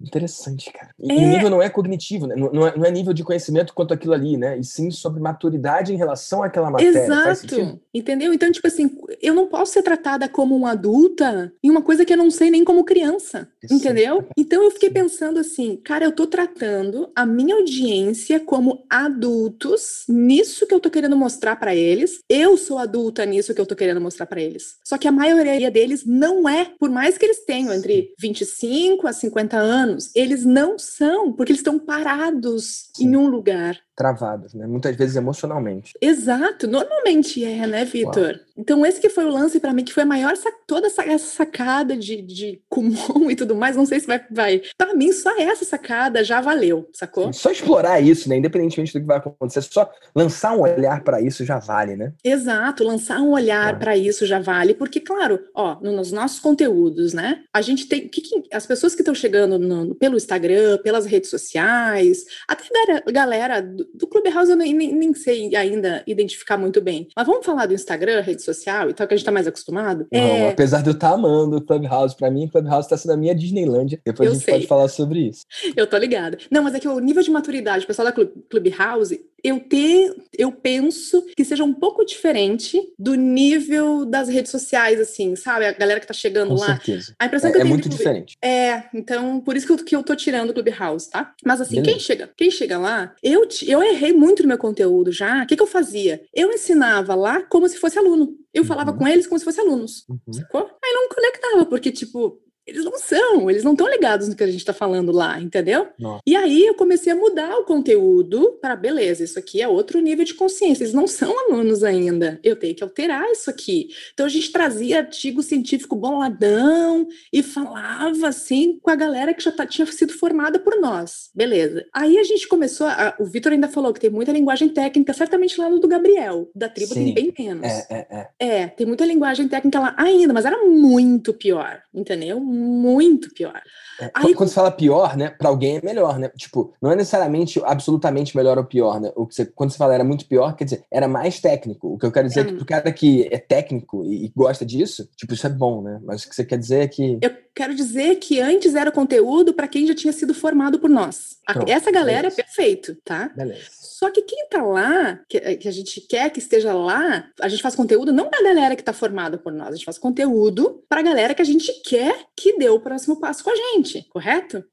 A: interessante, cara. E é... o nível não é cognitivo, né? Não é, não é, nível de conhecimento quanto aquilo ali, né? E sim sobre maturidade em relação àquela matéria.
B: Exato. Entendeu? Então, tipo assim, eu não posso ser tratada como uma adulta em uma coisa que eu não sei nem como criança. Entendeu? Então eu fiquei pensando assim, cara, eu tô tratando a minha audiência como adultos nisso que eu tô querendo mostrar para eles. Eu sou adulta nisso que eu tô querendo mostrar para eles. Só que a maioria deles não é, por mais que eles tenham entre 25 a 50 anos, eles não são, porque eles estão parados Sim. em um lugar
A: travadas, né? Muitas vezes emocionalmente.
B: Exato, normalmente é, né, Vitor? Então esse que foi o lance para mim, que foi a maior toda essa, essa sacada de, de Kumon e tudo mais, não sei se vai, vai. Para mim só essa sacada já valeu, sacou?
A: Só explorar isso, né, independentemente do que vai acontecer, só lançar um olhar para isso já vale, né?
B: Exato, lançar um olhar ah. para isso já vale, porque claro, ó, nos nossos conteúdos, né? A gente tem que, que as pessoas que estão chegando no, pelo Instagram, pelas redes sociais, até galera do Clubhouse eu nem, nem, nem, sei ainda identificar muito bem. Mas vamos falar do Instagram, rede social e tal, que a gente tá mais acostumado?
A: Não, é... apesar de eu estar tá amando o Clubhouse, pra mim, o Clubhouse tá sendo a minha Disneylandia. Depois eu a gente sei. pode falar sobre isso.
B: Eu tô ligada. Não, mas é que o nível de maturidade, o pessoal da Clubhouse, eu ter, eu penso que seja um pouco diferente do nível das redes sociais, assim, sabe? A galera que tá chegando
A: Com
B: lá.
A: Certeza.
B: A impressão
A: é,
B: que eu
A: é
B: tenho
A: muito diferente.
B: É, então por isso que eu, que eu tô tirando o Clubhouse, tá? Mas assim, quem chega, quem chega lá, eu, eu errei muito no meu conteúdo já. O que, que eu fazia? Eu ensinava lá como se fosse aluno. Eu falava uhum. com eles como se fossem alunos. Uhum. Sacou? Aí não conectava, porque, tipo, eles não são, eles não estão ligados no que a gente está falando lá, entendeu? Nossa. E aí eu comecei a mudar o conteúdo para, beleza, isso aqui é outro nível de consciência, eles não são alunos ainda, eu tenho que alterar isso aqui. Então a gente trazia artigo científico boladão e falava assim com a galera que já tá, tinha sido formada por nós, beleza. Aí a gente começou, a, o Vitor ainda falou que tem muita linguagem técnica, certamente lá no do Gabriel, da tribo Sim. tem bem menos.
A: É, é, é.
B: é, tem muita linguagem técnica lá ainda, mas era muito pior, entendeu? Muito pior.
A: É, Aí, quando você fala pior, né, para alguém é melhor, né? Tipo, não é necessariamente absolutamente melhor ou pior, né? O que você, quando você fala era muito pior, quer dizer, era mais técnico. O que eu quero dizer é, é que pro cara que é técnico e, e, gosta disso, tipo, isso é bom, né? Mas o que você quer dizer é que
B: Eu quero dizer que antes era conteúdo para quem já tinha sido formado por nós. Pronto, Essa galera é perfeito, tá?
A: Beleza.
B: Só que quem tá lá, que, eh, que, a gente quer que esteja lá, a gente faz conteúdo não pra galera que tá formada por nós, a gente faz conteúdo pra galera que a gente quer que dê o próximo passo com a gente, correto?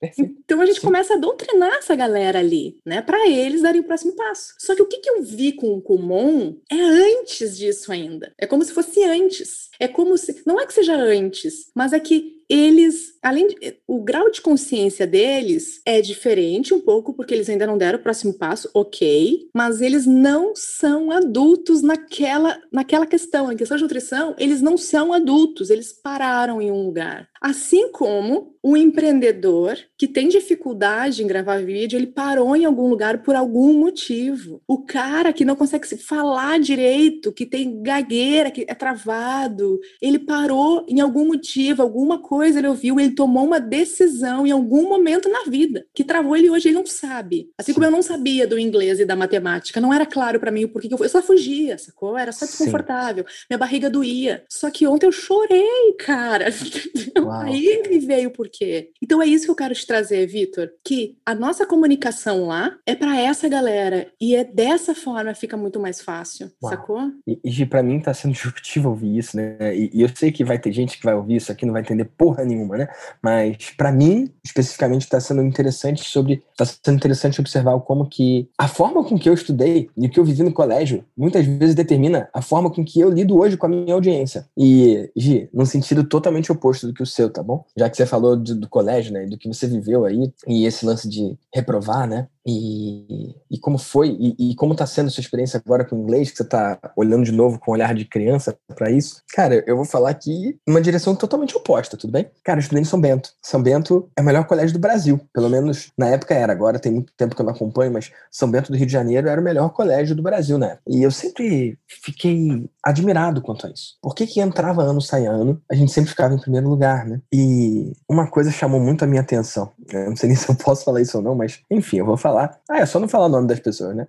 B: Então a gente Sim. começa a doutrinar essa galera ali, né, para eles darem o próximo passo. Só que o que, que eu vi com o Kumon é antes disso ainda. É como se fosse antes. É como se. Não é que seja antes, mas é que eles, além de, o grau de consciência deles é diferente um pouco porque eles ainda não deram o próximo passo, ok, mas eles não são adultos naquela naquela questão, na questão de nutrição, eles não são adultos, eles pararam em um lugar. Assim como o empreendedor que tem dificuldade em gravar vídeo, ele parou em algum lugar por algum motivo. O cara que não consegue se falar direito, que tem gagueira, que é travado, ele parou em algum motivo, alguma coisa ele ouviu, ele tomou uma decisão em algum momento na vida que travou ele hoje, ele não sabe. Assim como eu não sabia do inglês e da matemática, não era claro para mim o porquê que eu fui. Eu só fugia, sacou? Era só desconfortável. Sim. Minha barriga doía. Só que ontem eu chorei, cara. Aí me veio o porquê. Então é isso que eu quero te trazer, Vitor, que a nossa comunicação lá é para essa galera e é dessa forma fica muito mais fácil, Uau. sacou?
A: E, e para mim tá sendo disruptivo ouvir isso, né? E, e, eu sei que vai ter gente que vai ouvir isso aqui não vai entender porra nenhuma, né? Mas para mim, especificamente, tá sendo interessante sobre tá sendo interessante observar como que a forma com que eu estudei e o que eu vivi no colégio muitas vezes determina a forma com que eu lido hoje com a minha audiência. E, Gi, num sentido totalmente oposto do que o seu, tá bom? Já que você falou do, do colégio, né, do que você viveu aí, e esse lance de reprovar, né? E, e como foi, e, e como está sendo sua experiência agora com o inglês, que você está olhando de novo com um olhar de criança para isso? Cara, eu vou falar aqui uma direção totalmente oposta, tudo bem? Cara, eu estudei em São Bento. São Bento é o melhor colégio do Brasil, pelo menos na época era, agora tem muito tempo que eu não acompanho, mas São Bento do Rio de Janeiro era o melhor colégio do Brasil, né? E eu sempre fiquei admirado quanto a isso. Por que que entrava ano, saia ano, a gente sempre ficava em primeiro lugar, né? E uma coisa chamou muito a minha atenção. Eu não sei nem se eu posso falar isso ou não, mas enfim, eu vou falar. Ah, é só não falar o nome das pessoas, né?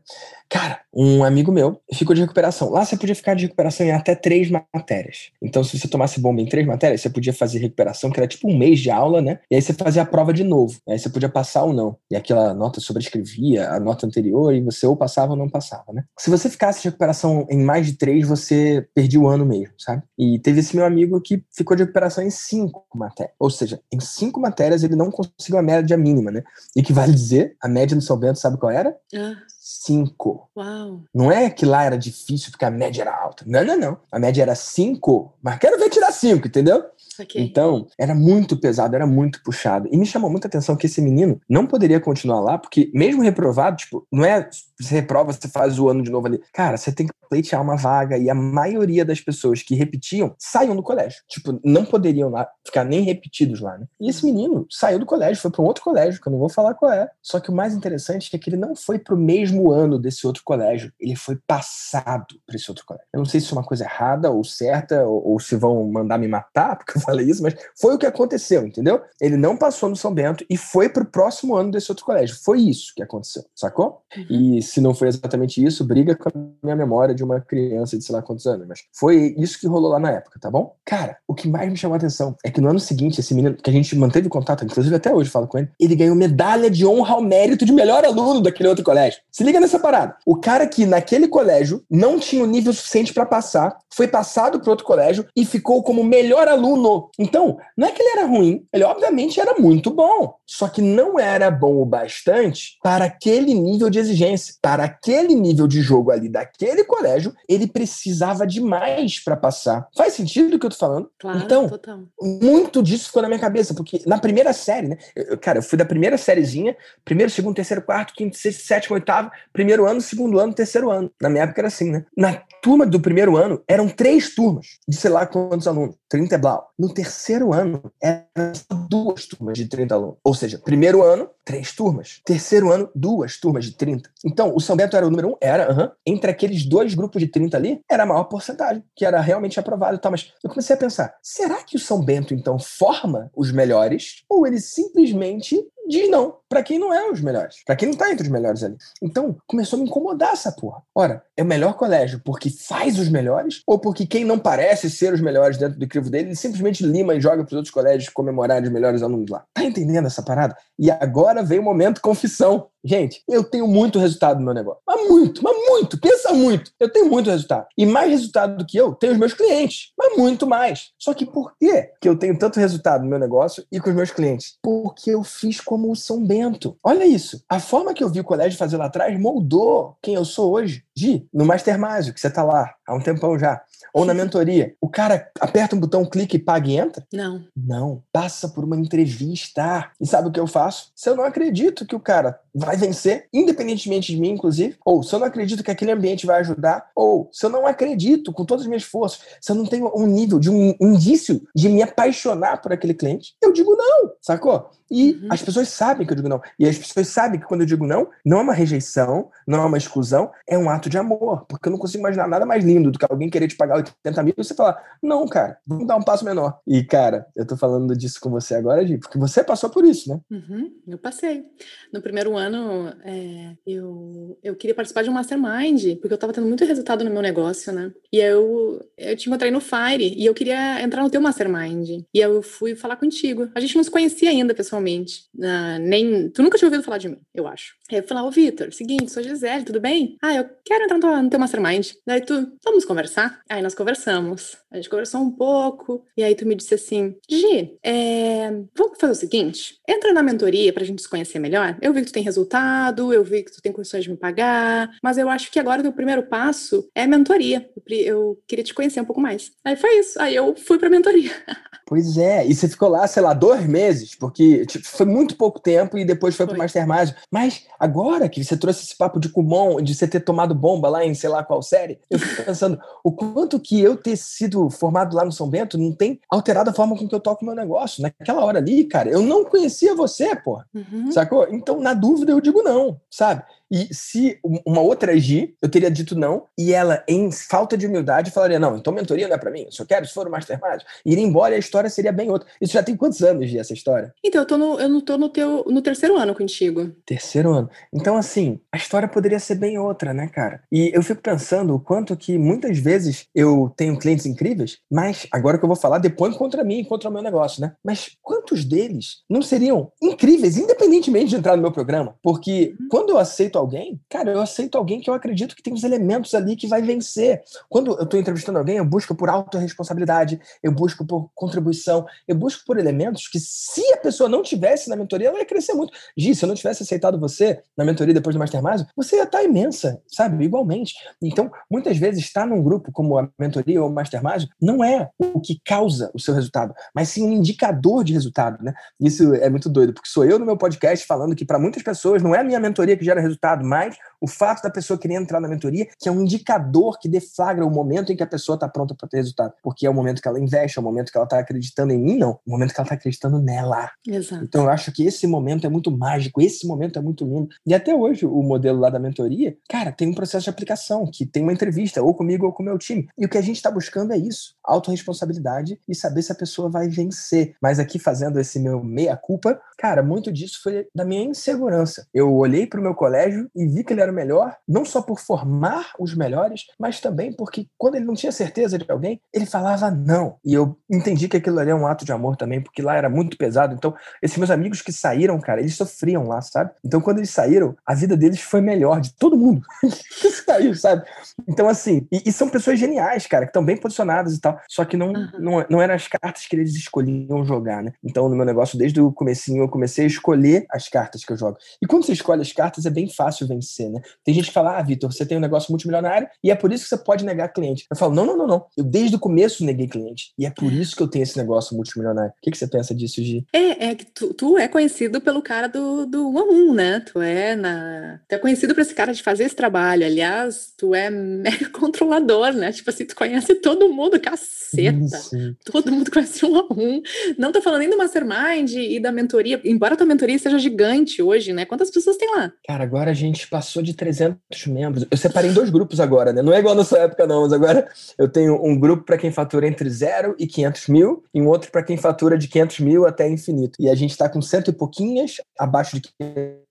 A: Cara, um amigo meu ficou de recuperação. Lá você podia ficar de recuperação em até três matérias. Então, se você tomasse bomba em três matérias, você podia fazer recuperação, que era tipo um mês de aula, né? E aí você fazia a prova de novo. Aí você podia passar ou não. E aquela nota sobrescrevia a nota anterior e você ou passava ou não passava, né? Se você ficasse de recuperação em mais de três, você perdia o ano mesmo, sabe? E teve esse meu amigo que ficou de recuperação em cinco matérias. Ou seja, em cinco matérias ele não conseguiu a média mínima, né? E que vale dizer, a média no São Bento, sabe qual era?
B: Ah.
A: Cinco.
B: Uau.
A: Não é que lá era difícil porque a média era alta. Não, não, não. A média era cinco, mas quero ver tirar cinco, entendeu?
B: Okay.
A: Então, era muito pesado, era muito puxado. E me chamou muita atenção que esse menino não poderia continuar lá, porque mesmo reprovado, tipo, não é você reprova, você faz o ano de novo ali. Cara, você tem que pleitear uma vaga e a maioria das pessoas que repetiam saíam do colégio. Tipo, não poderiam lá ficar nem repetidos lá, né? E esse menino saiu do colégio, foi para um outro colégio, que eu não vou falar qual é. Só que o mais interessante é que ele não foi pro mesmo ano desse outro colégio, ele foi passado para esse outro colégio. Eu não sei se isso é uma coisa errada ou certa, ou, ou se vão mandar me matar, porque eu falei isso, mas foi o que aconteceu, entendeu? Ele não passou no São Bento e foi pro próximo ano desse outro colégio. Foi isso que aconteceu, sacou? Uhum. E se não foi exatamente isso, briga com a minha memória de uma criança de sei lá quantos anos, mas foi isso que rolou lá na época, tá bom? Cara, o que mais me chamou a atenção é que no ano seguinte, esse menino, que a gente manteve contato, inclusive até hoje falo com ele, ele ganhou medalha de honra ao mérito de melhor aluno daquele outro colégio. Se liga nessa parada. O cara que naquele colégio não tinha o nível suficiente para passar, foi passado para outro colégio e ficou como melhor aluno show. Então, não é que ele era ruim, ele obviamente era muito bom, só que não era bom o bastante para aquele nível de exigência, para aquele nível de jogo ali daquele colégio, ele precisava de mais para passar. Faz sentido o que eu tô falando?
B: Claro,
A: então,
B: total.
A: muito disso ficou na minha cabeça, porque na primeira série, né? eu- cara, eu fui da primeira sériezinha, primeiro, segundo, terceiro, quarto, quinto, sexto, sétimo, oitavo, primeiro ano, segundo ano, terceiro ano. Na minha época era assim, né? Na turma do primeiro ano, eram três turmas, de sei lá quantos alunos, 30 é blau. No terceiro ano, eram duas turmas de 30 alunos. Ou seja, primeiro ano, três turmas. Terceiro ano, duas turmas de 30. Então, o São Bento era o número um? Era, aham. Entre aqueles dois grupos de 30 ali, era a maior porcentagem, que era realmente aprovado e tal. Mas eu comecei a pensar, será que o São Bento, então, forma os melhores? Ou ele simplesmente diz não para quem não é os melhores, para quem não tá entre os melhores ali. Então, começou a me incomodar essa porra. Ora, é o melhor colégio porque faz os melhores ou porque quem não parece ser os melhores dentro do crivo dele, ele simplesmente lima e joga pros outros colégios comemorarem os melhores alunos lá. Tá entendendo essa parada? E agora vem o momento confissão. Gente, eu tenho muito resultado no meu negócio. Mas muito, mas muito. Pensa muito. Eu tenho muito resultado. E mais resultado do que eu, tenho os meus clientes. Mas muito mais. Só que por quê que eu tenho tanto resultado no meu negócio e com os meus clientes? Porque eu fiz como o São Bento. Olha isso. A forma que eu vi o colégio fazer lá atrás moldou quem eu sou hoje. Gi, no Mastermásio, que você tá lá há um tempão já. Ou na mentoria. O cara aperta um botão, clica e paga e entra?
B: Não.
A: Não, passa por uma entrevista. E sabe o que eu faço? Se eu não acredito que o cara vai vencer, independentemente de mim, inclusive, ou se eu não acredito que aquele ambiente vai ajudar, ou se eu não acredito com todas as minhas forças, se eu não tenho um nível de um indício de me apaixonar por aquele cliente, eu digo não, sacou? E
B: Uhum.
A: as pessoas sabem que eu digo não. E as pessoas sabem que quando eu digo não, não é uma rejeição, não é uma exclusão, é um ato de amor. Porque eu não consigo imaginar nada mais lindo do que alguém querer te pagar 80 mil e você falar, não, cara, vamos dar um passo menor. E, cara, eu tô falando disso com você agora, Gi, porque você passou por isso, né?
B: Uhum, eu passei. No primeiro ano, é, eu, eu queria participar de um mastermind, porque eu tava tendo muito resultado no meu negócio, né? E eu, eu te encontrei no Fire, e eu queria entrar no teu mastermind. E eu fui falar contigo. A gente não se conhecia ainda pessoalmente. ah, nem, tu nunca tinha ouvido falar de mim, eu acho. Aí eu falei, ô Vitor, seguinte, sou Gisele, tudo bem? Ah, eu quero entrar no teu, mastermind. Daí tu, vamos conversar? Aí nós conversamos. A gente conversou um pouco, e aí tu me disse assim, Gi, é, vamos fazer o seguinte, entra na mentoria pra gente se conhecer melhor. Eu vi que tu tem resultado, eu vi que tu tem condições de me pagar, mas eu acho que agora o teu primeiro passo é mentoria. Eu queria te conhecer um pouco mais. Aí foi isso, aí eu fui pra mentoria.
A: Pois é, e você ficou lá, sei lá, dois meses, porque tipo, foi muito pouco tempo e depois foi pro
B: Foi.
A: Mastermind. Mas agora que você trouxe esse papo de Kumon, de você ter tomado bomba lá em sei lá qual série, eu fico pensando o quanto que eu ter sido formado lá no São Bento não tem alterado a forma com que eu toco meu negócio. Naquela hora ali, cara, eu não conhecia você, porra.
B: Uhum.
A: Sacou? Então, na dúvida, eu digo não, sabe? E se um- uma outra Gi, eu teria dito não, e ela, em falta de humildade, falaria: não, então mentoria não é pra mim, eu só quero se for o Mastermind. Iria embora e a história seria bem outra. Isso já tem quantos anos, Gi, essa história?
B: Então, eu tô no, eu não tô no teu no terceiro ano contigo.
A: Terceiro ano. Então, assim, a história poderia ser bem outra, né, cara? E eu fico pensando o quanto que muitas vezes eu tenho clientes incríveis, mas agora que eu vou falar, depois contra mim, contra o meu negócio, né? Mas quantos deles não seriam incríveis, independentemente de entrar no meu programa? Porque quando eu aceito alguém, cara, eu aceito alguém que eu acredito que tem os elementos ali que vai vencer. Quando eu tô entrevistando alguém, eu busco por autorresponsabilidade, eu busco por contribuição, eu busco por elementos que, se a pessoa não tivesse na mentoria, ela ia crescer muito. Gi, se eu não tivesse aceitado você na mentoria depois do Mastermind, você ia estar imensa, sabe? Igualmente. Então, muitas vezes, estar num grupo como a mentoria ou o Mastermind não é o que causa o seu resultado, mas sim um indicador de resultado, né? Isso é muito doido, porque sou eu no meu podcast falando que para muitas pessoas não é a minha mentoria que gera resultado, mas o fato da pessoa querer entrar na mentoria, que é um indicador que deflagra o momento em que a pessoa está pronta para ter resultado. Porque é o momento que ela investe, é o momento que ela está acreditando em mim, não. É o momento que ela está acreditando nela.
B: Exato.
A: Então eu acho que esse momento é muito mágico, esse momento é muito lindo. E até hoje, o modelo lá da mentoria, cara, tem um processo de aplicação, que tem uma entrevista, ou comigo ou com o meu time. E o que a gente está buscando é isso: autorresponsabilidade e saber se a pessoa vai vencer. Mas aqui fazendo fazendo esse meu meia-culpa, cara, muito disso foi da minha insegurança. Eu olhei para o meu colégio e vi que ele era o melhor, não só por formar os melhores, mas também porque quando ele não tinha certeza de alguém, ele falava não. E eu entendi que aquilo ali é um ato de amor também, porque lá era muito pesado. Então, esses meus amigos que saíram, cara, eles sofriam lá, sabe? Então, quando eles saíram, a vida deles foi melhor, de todo mundo que saiu, sabe? Então, assim, e, e, são pessoas geniais, cara, que estão bem posicionadas e tal, só que não, uhum. não, não eram as cartas que eles escolhiam jogar, né? Então, no meu negócio, desde o comecinho, eu comecei a escolher as cartas que eu jogo. E quando você escolhe as cartas, é bem fácil vencer, né? Tem gente que fala, ah, Vitor, você tem um negócio multimilionário e é por isso que você pode negar cliente. Eu falo, não, não, não, não. Eu desde o começo neguei cliente. E é por isso que eu tenho esse negócio multimilionário. O que, que você pensa disso, Gi?
B: É, é que tu, tu é conhecido pelo cara do, do 1 a 1, né? Tu é na. Tu é conhecido por esse cara de fazer esse trabalho. Aliás, tu é mega controlador, né? Tipo assim, tu conhece todo mundo, caceta. Sim. Todo mundo conhece um a um. Não tô falando nem do Mastermind e da mentoria, embora tua mentoria seja gigante hoje, né? Quantas pessoas tem lá?
A: Cara, agora gente passou de 300 membros. Eu separei em dois grupos agora, né? Não é igual na sua época, não, mas agora eu tenho um grupo para quem fatura entre 0 e 500 mil e um outro para quem fatura de 500 mil até infinito. E a gente tá com cento e pouquinhas, abaixo de 500,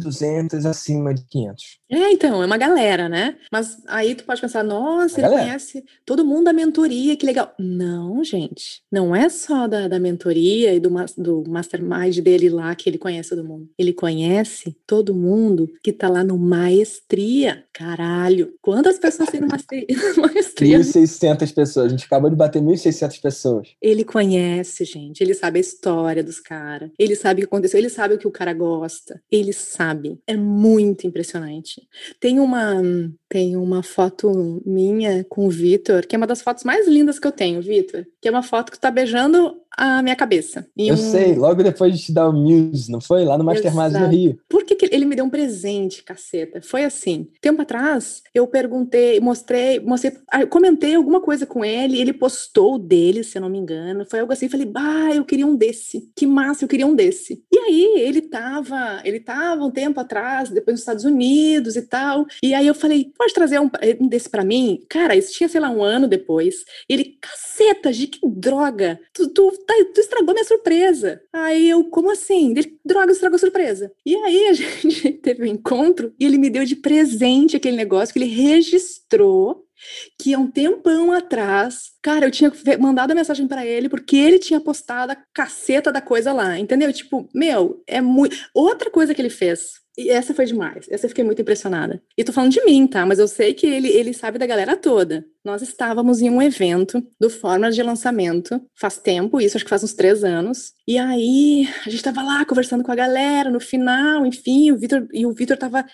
A: 200, acima de 500.
B: É, então, é uma galera, né? Mas aí tu pode pensar, nossa, ele conhece todo mundo da mentoria, que legal. Não, gente, não é só da, da mentoria e do, do mastermind dele lá que ele conhece todo mundo. Ele conhece todo mundo que tá lá no maestria. Caralho, quantas pessoas tem no maestria?
A: 1.600 pessoas, a gente acabou de bater 1.600 pessoas.
B: Ele conhece, gente, ele sabe a história dos caras, ele sabe o que aconteceu, ele sabe o que o cara gosta, ele sabe. É muito impressionante. Tem uma tem uma foto minha com o Vitor, que é uma das fotos mais lindas que eu tenho, Vitor, que é uma foto que tá beijando a minha cabeça.
A: eu um... sei, logo depois de te dar o Muse, não foi? Lá no Mastermind no Rio.
B: Por que, que, ele me deu um presente, caceta? Foi assim, tempo atrás, eu perguntei, mostrei, mostrei, ah, comentei alguma coisa com ele, ele postou o dele, se eu não me engano, foi algo assim, falei, bah, eu queria um desse, que massa, eu queria um desse. E aí, ele tava, ele tava um tempo atrás, depois nos Estados Unidos e tal, e aí eu falei, pode trazer um, um desse para mim? Cara, isso tinha, sei lá, um ano depois, ele, caceta, de que droga, tu, tu tá, tu estragou minha surpresa. Aí eu, como assim? Ele, droga, estragou a surpresa. E aí a gente teve um encontro e ele me deu de presente aquele negócio que ele registrou que há um tempão atrás, cara, eu tinha mandado a mensagem para ele porque ele tinha postado a caceta da coisa lá, entendeu? Tipo, meu, é muito. Outra coisa que ele fez e essa foi demais. Essa eu fiquei muito impressionada. E tô falando de mim, tá? Mas eu sei que ele, ele sabe da galera toda. Nós estávamos em um evento do Fórmula de Lançamento, faz tempo, isso acho que faz uns três anos. E aí, a gente tava lá conversando com a galera, no final, enfim, o Vitor, e o Vitor tava,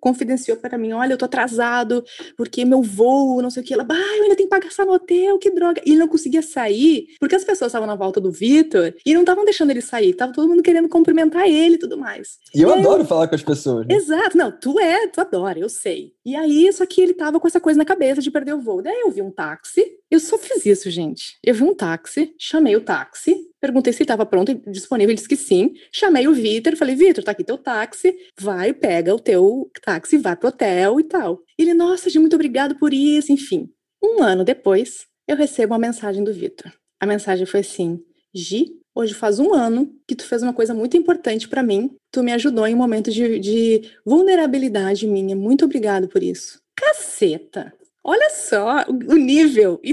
B: confidenciou para mim, olha, eu tô atrasado, porque meu voo, não sei o que, ela, bah, eu ainda tenho que pagar essa no hotel, que droga. E ele não conseguia sair, porque as pessoas estavam na volta do Vitor, e não estavam deixando ele sair, tava todo mundo querendo cumprimentar ele e tudo mais.
A: E eu e adoro aí, falar com as pessoas. Né?
B: Exato, não, tu é, tu adora, eu sei. E aí, só que ele tava com essa coisa na cabeça de perder o voo. Daí eu vi um táxi, eu só fiz isso, gente. Eu vi um táxi, chamei o táxi, perguntei se estava pronto e disponível, ele disse que sim. Chamei o Vitor, falei, Vitor, tá aqui teu táxi, vai, pega o teu táxi, vai pro hotel e tal. Ele, nossa, gente, muito obrigado por isso, enfim. Um ano depois, eu recebo uma mensagem do Vitor. A mensagem foi assim, Gi, Hoje faz um ano que tu fez uma coisa muito importante para mim. Tu me ajudou em um momento de, de vulnerabilidade minha. Muito obrigado por isso. Caceta! Olha só o, o nível.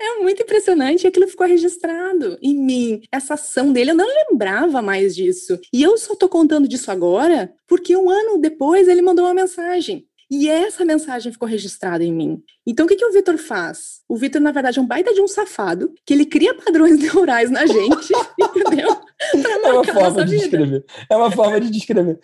B: É muito impressionante, aquilo ficou registrado em mim, essa ação dele, eu não lembrava mais disso. E eu só tô contando disso agora porque um ano depois ele mandou uma mensagem. E essa mensagem ficou registrada em mim. Então, o que, que o Vitor faz? O Vitor, na verdade, é um baita de um safado, que ele cria padrões neurais na gente, entendeu?
A: é uma forma de descrever. É uma forma de descrever.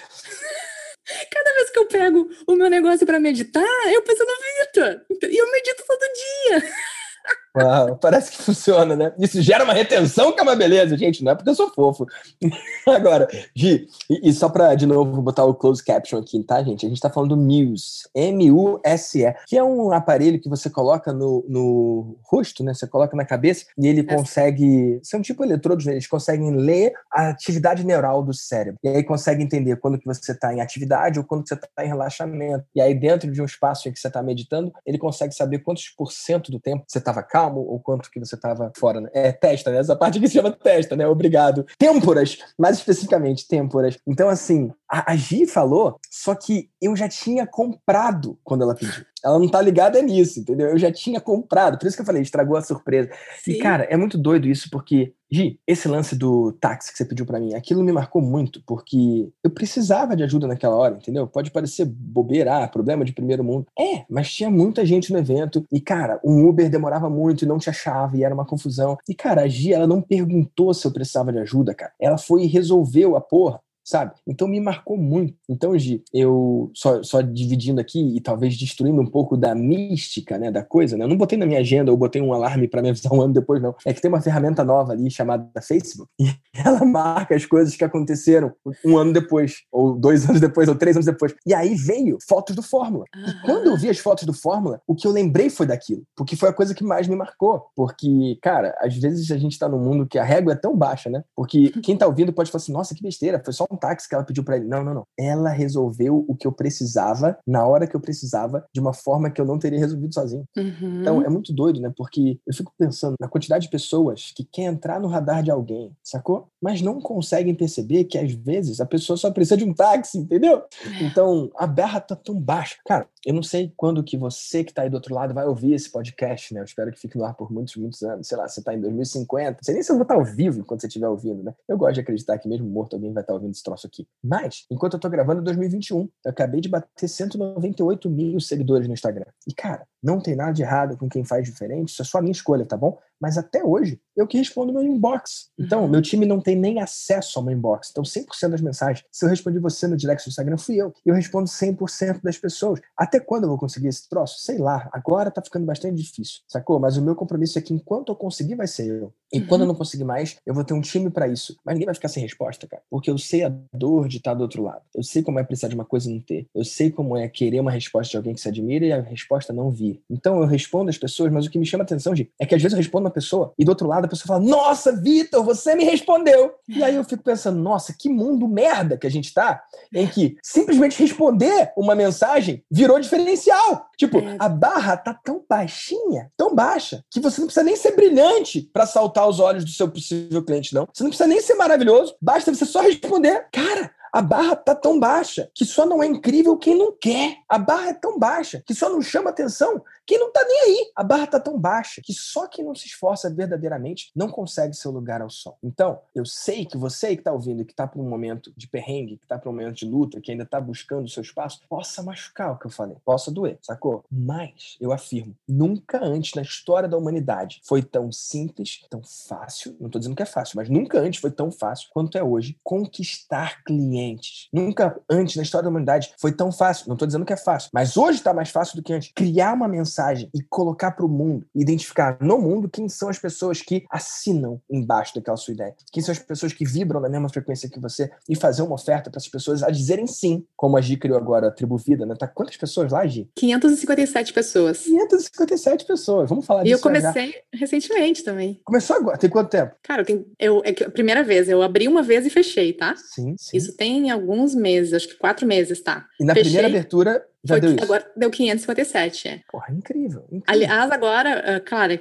B: Cada vez que eu pego o meu negócio para meditar, eu penso no Vitor. E eu medito todo dia.
A: Uau, parece que funciona, né? Isso gera uma retenção que é uma beleza, gente. Não é porque eu sou fofo. Agora, Gi, e, e só para de novo botar o close caption aqui, tá, gente? A gente tá falando do Muse, M-U-S-E, que é um aparelho que você coloca no, no rosto, né? Você coloca na cabeça e ele consegue. São tipo eletrodos, né? eles conseguem ler a atividade neural do cérebro. E aí consegue entender quando que você está em atividade ou quando você está em relaxamento. E aí, dentro de um espaço em que você está meditando, ele consegue saber quantos por cento do tempo você estava calmo calmo o quanto que você estava fora. Né? É testa, né? Essa parte que se chama testa, né? Obrigado. Têmporas, mais especificamente, têmporas. Então, assim, a, a Gi falou, só que eu já tinha comprado quando ela pediu. Ela não tá ligada nisso, entendeu? Eu já tinha comprado, por isso que eu falei, estragou a surpresa. Sim. E, cara, é muito doido isso, porque, Gi, esse lance do táxi que você pediu para mim, aquilo me marcou muito, porque eu precisava de ajuda naquela hora, entendeu? Pode parecer bobeira, ah, problema de primeiro mundo. É, mas tinha muita gente no evento, e, cara, um Uber demorava muito e não te achava, e era uma confusão. E, cara, a Gi, ela não perguntou se eu precisava de ajuda, cara. Ela foi e resolveu a porra sabe? Então me marcou muito. Então, Gi, eu só, só dividindo aqui e talvez destruindo um pouco da mística, né, da coisa, né? Eu não botei na minha agenda ou botei um alarme para me avisar um ano depois, não. É que tem uma ferramenta nova ali chamada Facebook e ela marca as coisas que aconteceram um ano depois, ou dois anos depois, ou três anos depois. E aí veio fotos do Fórmula. E quando eu vi as fotos do Fórmula, o que eu lembrei foi daquilo, porque foi a coisa que mais me marcou. Porque, cara, às vezes a gente tá num mundo que a régua é tão baixa, né? Porque quem tá ouvindo pode falar assim, nossa, que besteira, foi só um táxi que ela pediu para ele. Não, não, não. Ela resolveu o que eu precisava, na hora que eu precisava, de uma forma que eu não teria resolvido sozinho. Uhum. Então, é muito doido, né? Porque eu fico pensando na quantidade de pessoas que quer entrar no radar de alguém, sacou? Mas não conseguem perceber que, às vezes, a pessoa só precisa de um táxi, entendeu? É. Então, a barra tá tão baixa. Cara, eu não sei quando que você que tá aí do outro lado vai ouvir esse podcast, né? Eu espero que fique no ar por muitos, muitos anos. Sei lá, você tá em 2050. Não sei nem se eu vou estar ao vivo enquanto você estiver ouvindo, né? Eu gosto de acreditar que mesmo morto alguém vai estar ouvindo esse troço aqui. Mas, enquanto eu tô gravando, é 2021. Eu acabei de bater 198 mil seguidores no Instagram. E, cara, não tem nada de errado com quem faz diferente, isso é só a minha escolha, tá bom? Mas até hoje, eu que respondo meu inbox. Então, uhum. meu time não tem nem acesso ao meu inbox. Então, 100% das mensagens, se eu respondi você no direct do Instagram, fui eu. Eu respondo 100% das pessoas. Até quando eu vou conseguir esse troço? Sei lá. Agora tá ficando bastante difícil, sacou? Mas o meu compromisso é que enquanto eu conseguir, vai ser eu. E uhum. quando eu não conseguir mais, eu vou ter um time para isso. Mas ninguém vai ficar sem resposta, cara. Porque eu sei a dor de estar do outro lado. Eu sei como é precisar de uma coisa e não ter. Eu sei como é querer uma resposta de alguém que se admira e a resposta não vir. Então, eu respondo as pessoas, mas o que me chama a atenção, é que às vezes eu respondo uma pessoa e do outro lado a pessoa fala: Nossa, Vitor, você me respondeu. E aí eu fico pensando: Nossa, que mundo merda que a gente tá, em que simplesmente responder uma mensagem virou diferencial. Tipo, é. a barra tá tão baixinha, tão baixa, que você não precisa nem ser brilhante para saltar os olhos do seu possível cliente, não. Você não precisa nem ser maravilhoso, basta você só responder. Cara, a barra tá tão baixa que só não é incrível quem não quer. A barra é tão baixa que só não chama atenção quem não tá nem aí. A barra tá tão baixa que só quem não se esforça verdadeiramente não consegue seu lugar ao sol. Então, eu sei que você que tá ouvindo, que tá por um momento de perrengue, que tá por um momento de luta, que ainda tá buscando o seu espaço, possa machucar o que eu falei, possa doer, sacou? Mas, eu afirmo, nunca antes na história da humanidade foi tão simples, tão fácil, não tô dizendo que é fácil, mas nunca antes foi tão fácil quanto é hoje conquistar clientes. Nunca antes na história da humanidade foi tão fácil, não tô dizendo que é fácil, mas hoje tá mais fácil do que antes. Criar uma mensagem mensagem e colocar para o mundo, identificar no mundo quem são as pessoas que assinam embaixo daquela sua ideia, quem são as pessoas que vibram na mesma frequência que você e fazer uma oferta para essas pessoas a dizerem sim, como a Gi criou agora a Tribo Vida, né? Tá quantas pessoas lá, Gi?
B: 557 pessoas.
A: 557 pessoas, vamos falar
B: e disso. E eu comecei já. recentemente também.
A: Começou agora? Tem quanto tempo?
B: Cara, eu, tenho, eu é a primeira vez, eu abri uma vez e fechei, tá?
A: Sim, sim.
B: Isso tem alguns meses, acho que quatro meses, tá?
A: E na fechei. primeira abertura já deu isso?
B: Agora deu 557, é.
A: Porra, incrível, incrível.
B: Aliás, agora, uh, claro,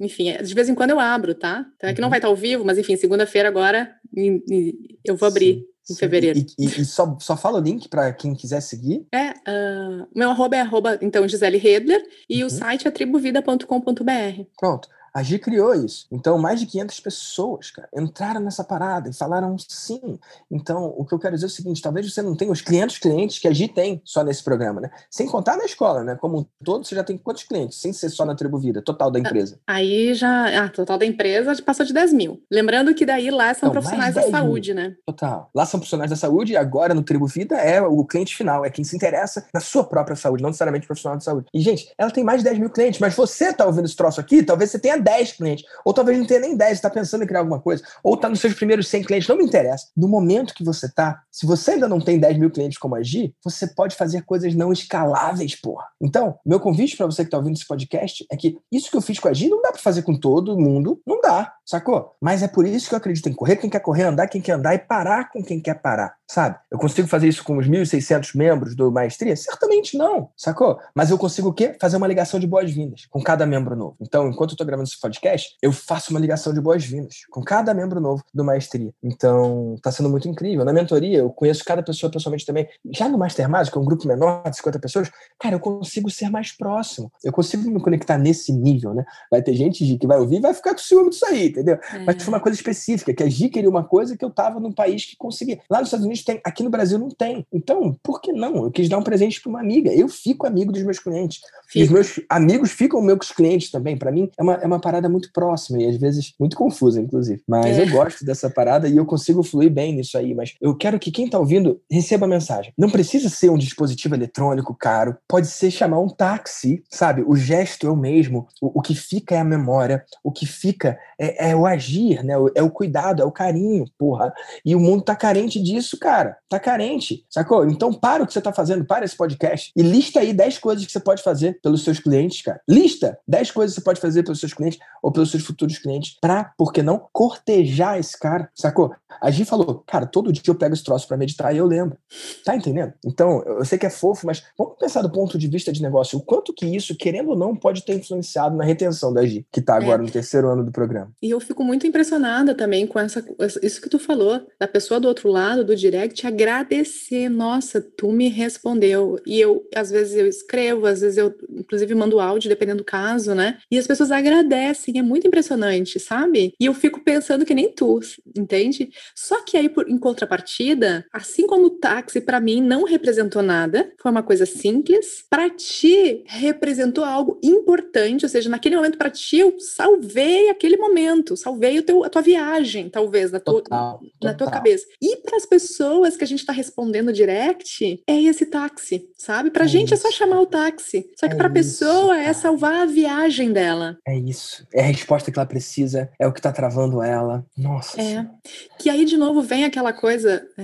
B: enfim, de vez em quando eu abro, tá? Então é que não uhum. vai estar ao vivo, mas enfim, segunda-feira agora eu vou abrir. Sim. Em fevereiro.
A: E, e, e, só, só fala o link para quem quiser seguir.
B: É, uh, meu arroba é arroba, então, Gisele Redler, e uhum. o site é tribuvida.com.br.
A: Pronto. A Gi criou isso. Então, mais de 500 pessoas, cara, entraram nessa parada e falaram sim. Então, o que eu quero dizer é o seguinte: talvez você não tenha os 500 clientes que a Gi tem só nesse programa, né? Sem contar na escola, né? Como um todo, você já tem quantos clientes? Sem ser só na Tribo Vida, total da empresa.
B: Aí já. Ah, total da empresa passou de 10 mil. Lembrando que daí lá são então, profissionais da saúde,
A: mil.
B: né?
A: Total. Lá são profissionais da saúde e agora no Tribo Vida é o cliente final, é quem se interessa na sua própria saúde, não necessariamente profissional de saúde. E, gente, ela tem mais de 10 mil clientes, mas você tá ouvindo esse troço aqui, talvez você tenha 10 clientes. Ou talvez não tenha nem 10, está pensando em criar alguma coisa. Ou está nos seus primeiros 100 clientes, não me interessa. No momento que você está, se você ainda não tem 10 mil clientes como agir, você pode fazer coisas não escaláveis, porra. Então, meu convite para você que está ouvindo esse podcast é que isso que eu fiz com a Agir não dá para fazer com todo mundo, não dá, sacou? Mas é por isso que eu acredito em correr quem quer correr, andar quem quer andar e parar com quem quer parar. Sabe? Eu consigo fazer isso com os 1.600 membros do Maestria? Certamente não, sacou? Mas eu consigo o quê? Fazer uma ligação de boas-vindas com cada membro novo. Então, enquanto eu tô gravando esse podcast, eu faço uma ligação de boas-vindas com cada membro novo do Maestria. Então, tá sendo muito incrível. Na mentoria, eu conheço cada pessoa pessoalmente também. Já no Mastermind, que é um grupo menor de 50 pessoas, cara, eu consigo ser mais próximo. Eu consigo me conectar nesse nível, né? Vai ter gente que vai ouvir e vai ficar com ciúme disso aí, entendeu? É. Mas foi uma coisa específica, que a Gi queria uma coisa que eu tava num país que conseguia. Lá nos Estados Unidos tem, aqui no Brasil não tem. Então, por que não? Eu quis dar um presente para uma amiga. Eu fico amigo dos meus clientes. Fica. E os meus amigos ficam meus clientes também. Para mim, é uma, é uma parada muito próxima e às vezes muito confusa, inclusive. Mas é. eu gosto dessa parada e eu consigo fluir bem nisso aí. Mas eu quero que quem tá ouvindo receba a mensagem. Não precisa ser um dispositivo eletrônico caro, pode ser chamar um táxi, sabe? O gesto é o mesmo, o, o que fica é a memória, o que fica é, é o agir, né? É o cuidado, é o carinho, porra. E o mundo tá carente disso, cara. Tá carente, sacou? Então para o que você tá fazendo, para esse podcast e lista aí 10 coisas que você pode fazer pelos seus clientes, cara. Lista 10 coisas que você pode fazer pelos seus clientes ou pelos seus futuros clientes pra, por que não, cortejar esse cara, sacou? A Gi falou, cara, todo dia eu pego esse troço pra meditar e eu lembro. Tá entendendo? Então, eu sei que é fofo, mas vamos pensar do ponto de vista de negócio. O quanto que isso, querendo ou não, pode ter influenciado na retenção da Gi, que tá agora é. no terceiro ano do programa.
B: E eu fico muito impressionada também com essa, isso que tu falou, da pessoa do outro lado do direct agradecer. Nossa, tu me respondeu. E eu, às vezes, eu escrevo, às vezes eu, inclusive, mando áudio, dependendo do caso, né? E as pessoas agradecem. É muito impressionante, sabe? E eu fico pensando que nem tu, entende? Só que aí, por, em contrapartida, assim como o táxi para mim não representou nada, foi uma coisa simples, para ti representou algo importante, ou seja, naquele momento para ti eu salvei aquele momento, salvei o teu, a tua viagem, talvez, na tua, total, na tua cabeça. E para as pessoas que a gente está respondendo direct, é esse táxi, sabe? Para a é gente isso. é só chamar o táxi. Só que é para a pessoa é salvar a viagem dela.
A: É isso. É a resposta que ela precisa, é o que está travando ela. Nossa.
B: É. Que aí, de novo, vem aquela coisa. É...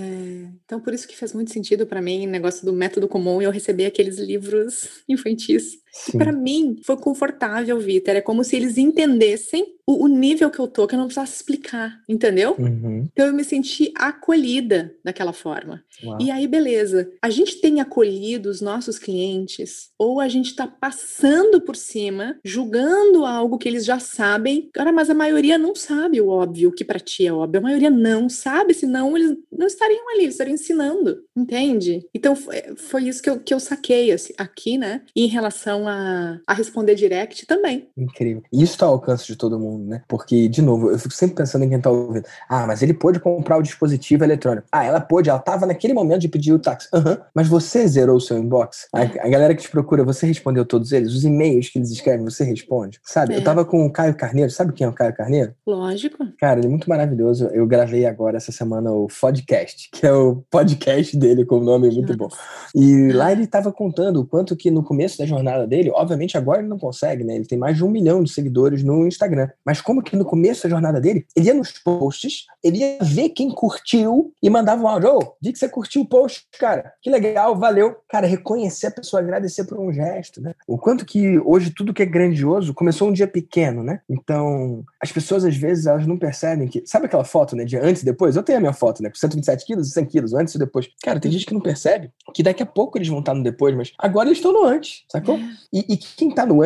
B: Então, por isso que faz muito sentido para mim o negócio do método comum e eu receber aqueles livros infantis para mim foi confortável, Vitor. É como se eles entendessem o, o, nível que eu tô, que eu não precisasse explicar, entendeu? Uhum. Então eu me senti acolhida daquela forma. Uau. E aí, beleza. A gente tem acolhido os nossos clientes, ou a gente tá passando por cima, julgando algo que eles já sabem. Cara, mas a maioria não sabe o óbvio, o que para ti é óbvio. A maioria não sabe, senão eles não estariam ali, eles estariam ensinando, entende? Então foi, foi isso que eu, que eu saquei assim, aqui, né? Em relação a, a responder direct também.
A: Incrível. Isso tá ao alcance de todo mundo, né? Porque, de novo, eu fico sempre pensando em quem tá ouvindo. Ah, mas ele pôde comprar o dispositivo eletrônico. Ah, ela pôde, ela tava naquele momento de pedir o táxi. Aham, uhum. mas você zerou o seu inbox? A, a, galera que te procura, você respondeu todos eles? Os e-mails que eles escrevem, você responde? Sabe? É. Eu tava com o Caio Carneiro, sabe quem é o Caio Carneiro?
B: Lógico.
A: Cara, ele é muito maravilhoso. Eu gravei agora essa semana o Podcast, que é o podcast dele com o nome muito bom. E lá ele tava contando o quanto que no começo da jornada dele, obviamente agora ele não consegue, né? Ele tem mais de um milhão de seguidores no Instagram. Mas como que no começo da jornada dele, ele ia nos posts, ele ia ver quem curtiu e mandava um áudio. Ô, vi que você curtiu o post, cara. Que legal, valeu. Cara, reconhecer a pessoa, agradecer por um gesto, né? O quanto que hoje tudo que é grandioso começou um dia pequeno, né? Então, as pessoas às vezes elas não percebem que. Sabe aquela foto, né? De antes e depois? Eu tenho a minha foto, né? Com 127 quilos e 100 quilos, antes e depois. Cara, tem gente que não percebe que daqui a pouco eles vão estar no depois, mas agora eles estão no antes, sacou? É. E, e quem tá no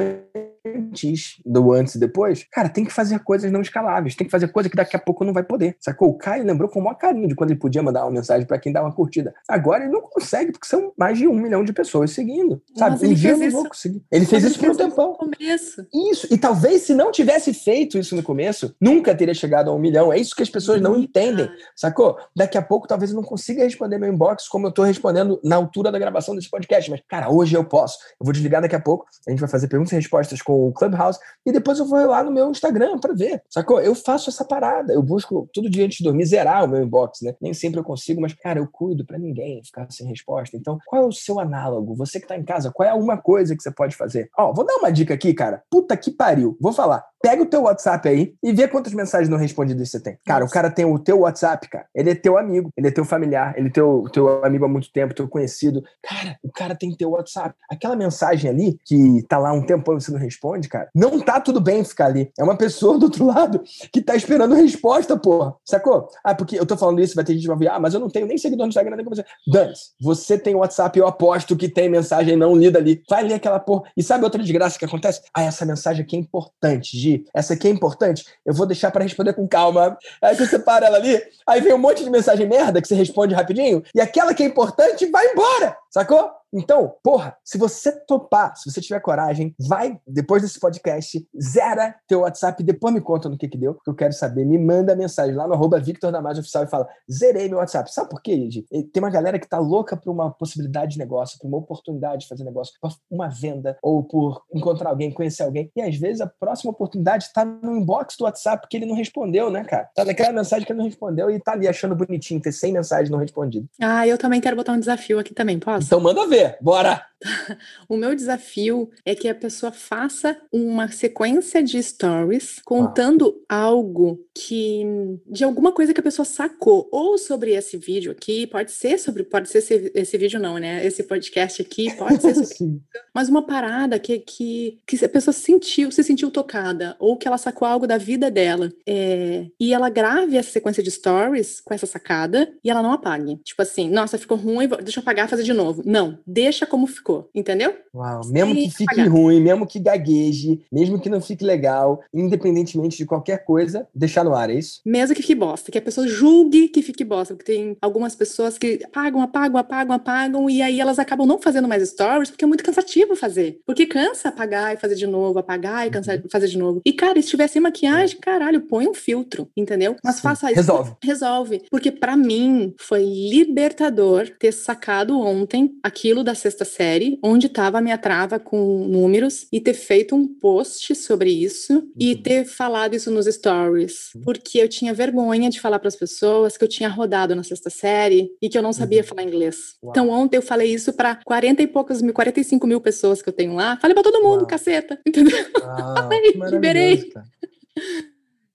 A: antes do antes e depois, cara, tem que fazer coisas não escaláveis, tem que fazer coisa que daqui a pouco não vai poder, sacou? O Caio lembrou com o maior carinho de quando ele podia mandar uma mensagem para quem dá uma curtida. Agora ele não consegue, porque são mais de um milhão de pessoas seguindo, sabe? Nossa, um dia eu não vou conseguir. Ele fez isso por um tempão.
B: começo.
A: Isso, e talvez se não tivesse feito isso no começo, nunca teria chegado a um milhão. É isso que as pessoas não entendem, sacou? Daqui a pouco talvez eu não consiga responder meu inbox como eu tô respondendo na altura da gravação desse podcast, mas, cara, hoje eu posso. Eu vou desligar daqui a pouco, a gente vai fazer perguntas e respostas com o Clubhouse e depois eu vou lá no meu Instagram para ver, sacou? Eu faço essa parada, eu busco todo dia antes de dormir zerar o meu inbox, né? Nem sempre eu consigo, mas, cara, eu cuido para ninguém ficar sem resposta. Então, qual é o seu análogo? Você que tá em casa, qual é uma coisa que você pode fazer? Ó, vou dar uma dica aqui, cara. Puta que pariu. Vou falar. Pega o teu WhatsApp aí e vê quantas mensagens não respondidas você tem. Cara, Nossa. o cara tem o teu WhatsApp, cara. Ele é teu amigo, ele é teu familiar, ele é teu, teu amigo há muito tempo, teu conhecido. Cara, o cara tem teu WhatsApp. Aquela mensagem ali que tá lá um tempo e você não responde, cara, não tá tudo bem ficar ali. É uma pessoa do outro lado que tá esperando resposta, porra. Sacou? Ah, porque eu tô falando isso, vai ter gente que vai ver, ah, mas eu não tenho nem seguidor no Instagram, nem como você. Dance, você tem WhatsApp, eu aposto que tem mensagem não lida ali. Vai ler aquela porra. E sabe outra desgraça que acontece? Ah, essa mensagem aqui é importante, Gi. Essa aqui é importante. Eu vou deixar para responder com calma. Aí você para ela ali, aí vem um monte de mensagem merda que você responde rapidinho, e aquela que é importante vai embora. Sacou? Então, porra, se você topar, se você tiver coragem, vai, depois desse podcast, zera teu WhatsApp e depois me conta no que que deu, que eu quero saber. Me manda mensagem lá no arroba Victor Damasio Oficial e fala, zerei meu WhatsApp. Sabe por quê, Ed? Tem uma galera que tá louca por uma possibilidade de negócio, por uma oportunidade de fazer negócio, por uma venda, ou por encontrar alguém, conhecer alguém. E às vezes a próxima oportunidade tá no inbox do WhatsApp que ele não respondeu, né, cara? Tá naquela mensagem que ele não respondeu e tá ali achando bonitinho ter 100 mensagens não respondidas.
B: Ah, eu também quero botar um desafio aqui também, posso?
A: Então manda ver bora!
B: O meu desafio é que a pessoa faça uma sequência de stories contando ah. algo que de alguma coisa que a pessoa sacou ou sobre esse vídeo aqui, pode ser sobre, pode ser esse, esse vídeo não, né? Esse podcast aqui pode ser sobre, mas uma parada que, que que a pessoa sentiu, se sentiu tocada ou que ela sacou algo da vida dela é, e ela grave essa sequência de stories com essa sacada e ela não apague. Tipo assim, nossa, ficou ruim, deixa eu apagar, fazer de novo. Não, deixa como ficou, entendeu?
A: Uau, mesmo que fique pagar. ruim, mesmo que gagueje, mesmo que não fique legal, independentemente de qualquer coisa, deixar no ar, é isso?
B: Mesmo que fique bosta, que a pessoa julgue que fique bosta, porque tem algumas pessoas que apagam, apagam, apagam, apagam, e aí elas acabam não fazendo mais stories, porque é muito cansativo fazer. Porque cansa apagar e fazer de novo, apagar e cansar uhum. fazer de novo. E, cara, se tiver sem maquiagem, caralho, põe um filtro, entendeu? Mas Sim. faça isso.
A: Resolve.
B: Resolve. Porque para mim foi libertador ter sacado ontem aquilo da sexta série, onde estava a minha trava com números, e ter feito um post sobre isso uhum. e ter falado isso nos stories. Uhum. Porque eu tinha vergonha de falar para as pessoas que eu tinha rodado na sexta série e que eu não sabia uhum. falar inglês. Uau. Então ontem eu falei isso para 40 e poucos mil, 45 mil pessoas que eu tenho lá. Falei para todo mundo, Uau. caceta. Entendeu? Uau, Liberei.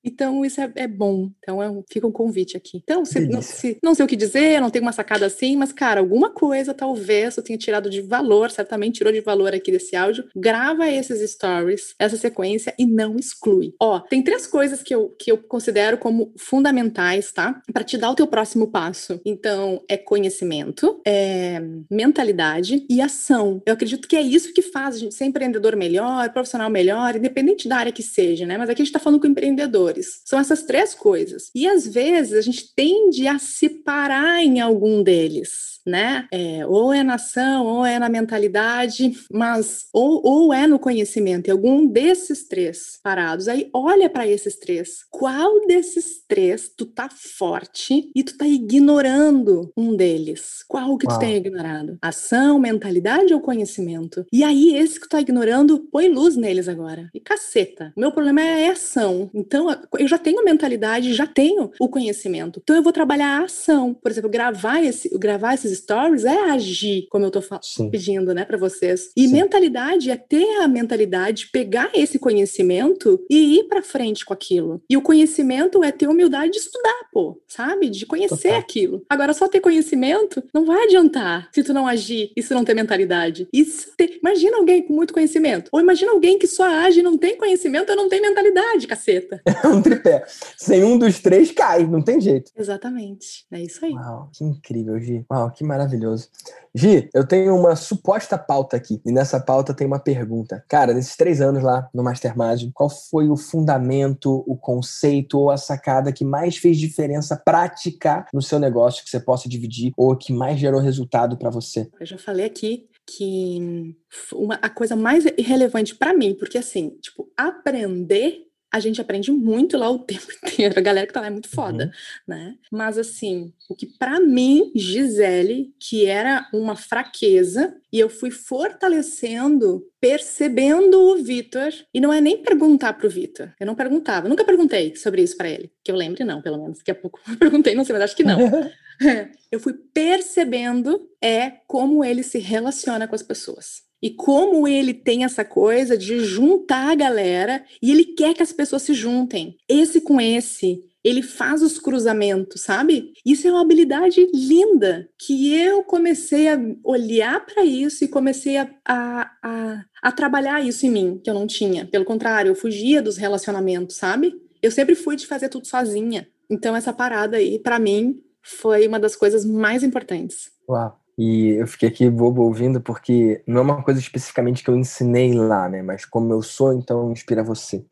B: Então, isso é, é bom. Então, é, fica um convite aqui. Então, se não, se, não, sei o que dizer, não tenho uma sacada assim, mas, cara, alguma coisa talvez eu tenha tirado de valor, certamente tirou de valor aqui desse áudio. Grava esses stories, essa sequência e não exclui. Ó, tem três coisas que eu, que eu considero como fundamentais, tá? Para te dar o teu próximo passo. Então, é conhecimento, é mentalidade e ação. Eu acredito que é isso que faz a gente ser empreendedor melhor, profissional melhor, independente da área que seja, né? Mas aqui a gente tá falando com empreendedor são essas três coisas. E às vezes a gente tende a se parar em algum deles né? É, ou é na ação, ou é na mentalidade, mas ou, ou é no conhecimento, e algum desses três parados. Aí olha para esses três. Qual desses três tu tá forte e tu tá ignorando um deles? Qual que Uau. tu tem ignorado? Ação, mentalidade ou conhecimento? E aí esse que tu tá ignorando, põe luz neles agora. E caceta. Meu problema é a ação. Então eu já tenho mentalidade, já tenho o conhecimento. Então eu vou trabalhar a ação. Por exemplo, gravar esse, gravar esses stories é agir, como eu tô pedindo, né, para vocês. E Sim. mentalidade é ter a mentalidade, pegar esse conhecimento e ir para frente com aquilo. E o conhecimento é ter humildade de estudar, pô, sabe? De conhecer Total. aquilo. Agora, só ter conhecimento não vai adiantar se tu não agir e se não ter mentalidade. Isso. Imagina alguém com muito conhecimento. Ou imagina alguém que só age e não tem conhecimento ou não tem mentalidade, caceta.
A: É um tripé. Sem um dos três, cai, não tem jeito.
B: Exatamente. É isso aí.
A: Uau, que incrível, Gi. Uau, que maravilhoso. Gi, eu tenho uma suposta pauta aqui, e nessa pauta tem uma pergunta. Cara, nesses três anos lá no Mastermind, qual foi o fundamento, o conceito ou a sacada que mais fez diferença prática no seu negócio que você possa dividir ou que mais gerou resultado para você?
B: Eu já falei aqui que uma, a coisa mais relevante para mim, porque assim, tipo, aprender a gente aprende muito lá o tempo inteiro. A galera que tá lá é muito foda, uhum. né? Mas assim, o que para mim, Gisele, que era uma fraqueza, e eu fui fortalecendo, percebendo o Vitor, e não é nem perguntar pro Vitor. Eu não perguntava, eu nunca perguntei sobre isso para ele, que eu lembre não, pelo menos. Daqui a pouco eu perguntei, não sei, mas acho que não. eu fui percebendo é como ele se relaciona com as pessoas. E como ele tem essa coisa de juntar a galera e ele quer que as pessoas se juntem, esse com esse, ele faz os cruzamentos, sabe? Isso é uma habilidade linda que eu comecei a olhar para isso e comecei a, a, a, a, trabalhar isso em mim, que eu não tinha. Pelo contrário, eu fugia dos relacionamentos, sabe? Eu sempre fui de fazer tudo sozinha. Então, essa parada aí, para mim, foi uma das coisas mais importantes.
A: Uau! E eu fiquei aqui bobo ouvindo porque não é uma coisa especificamente que eu ensinei lá, né? Mas como eu sou, então inspira você.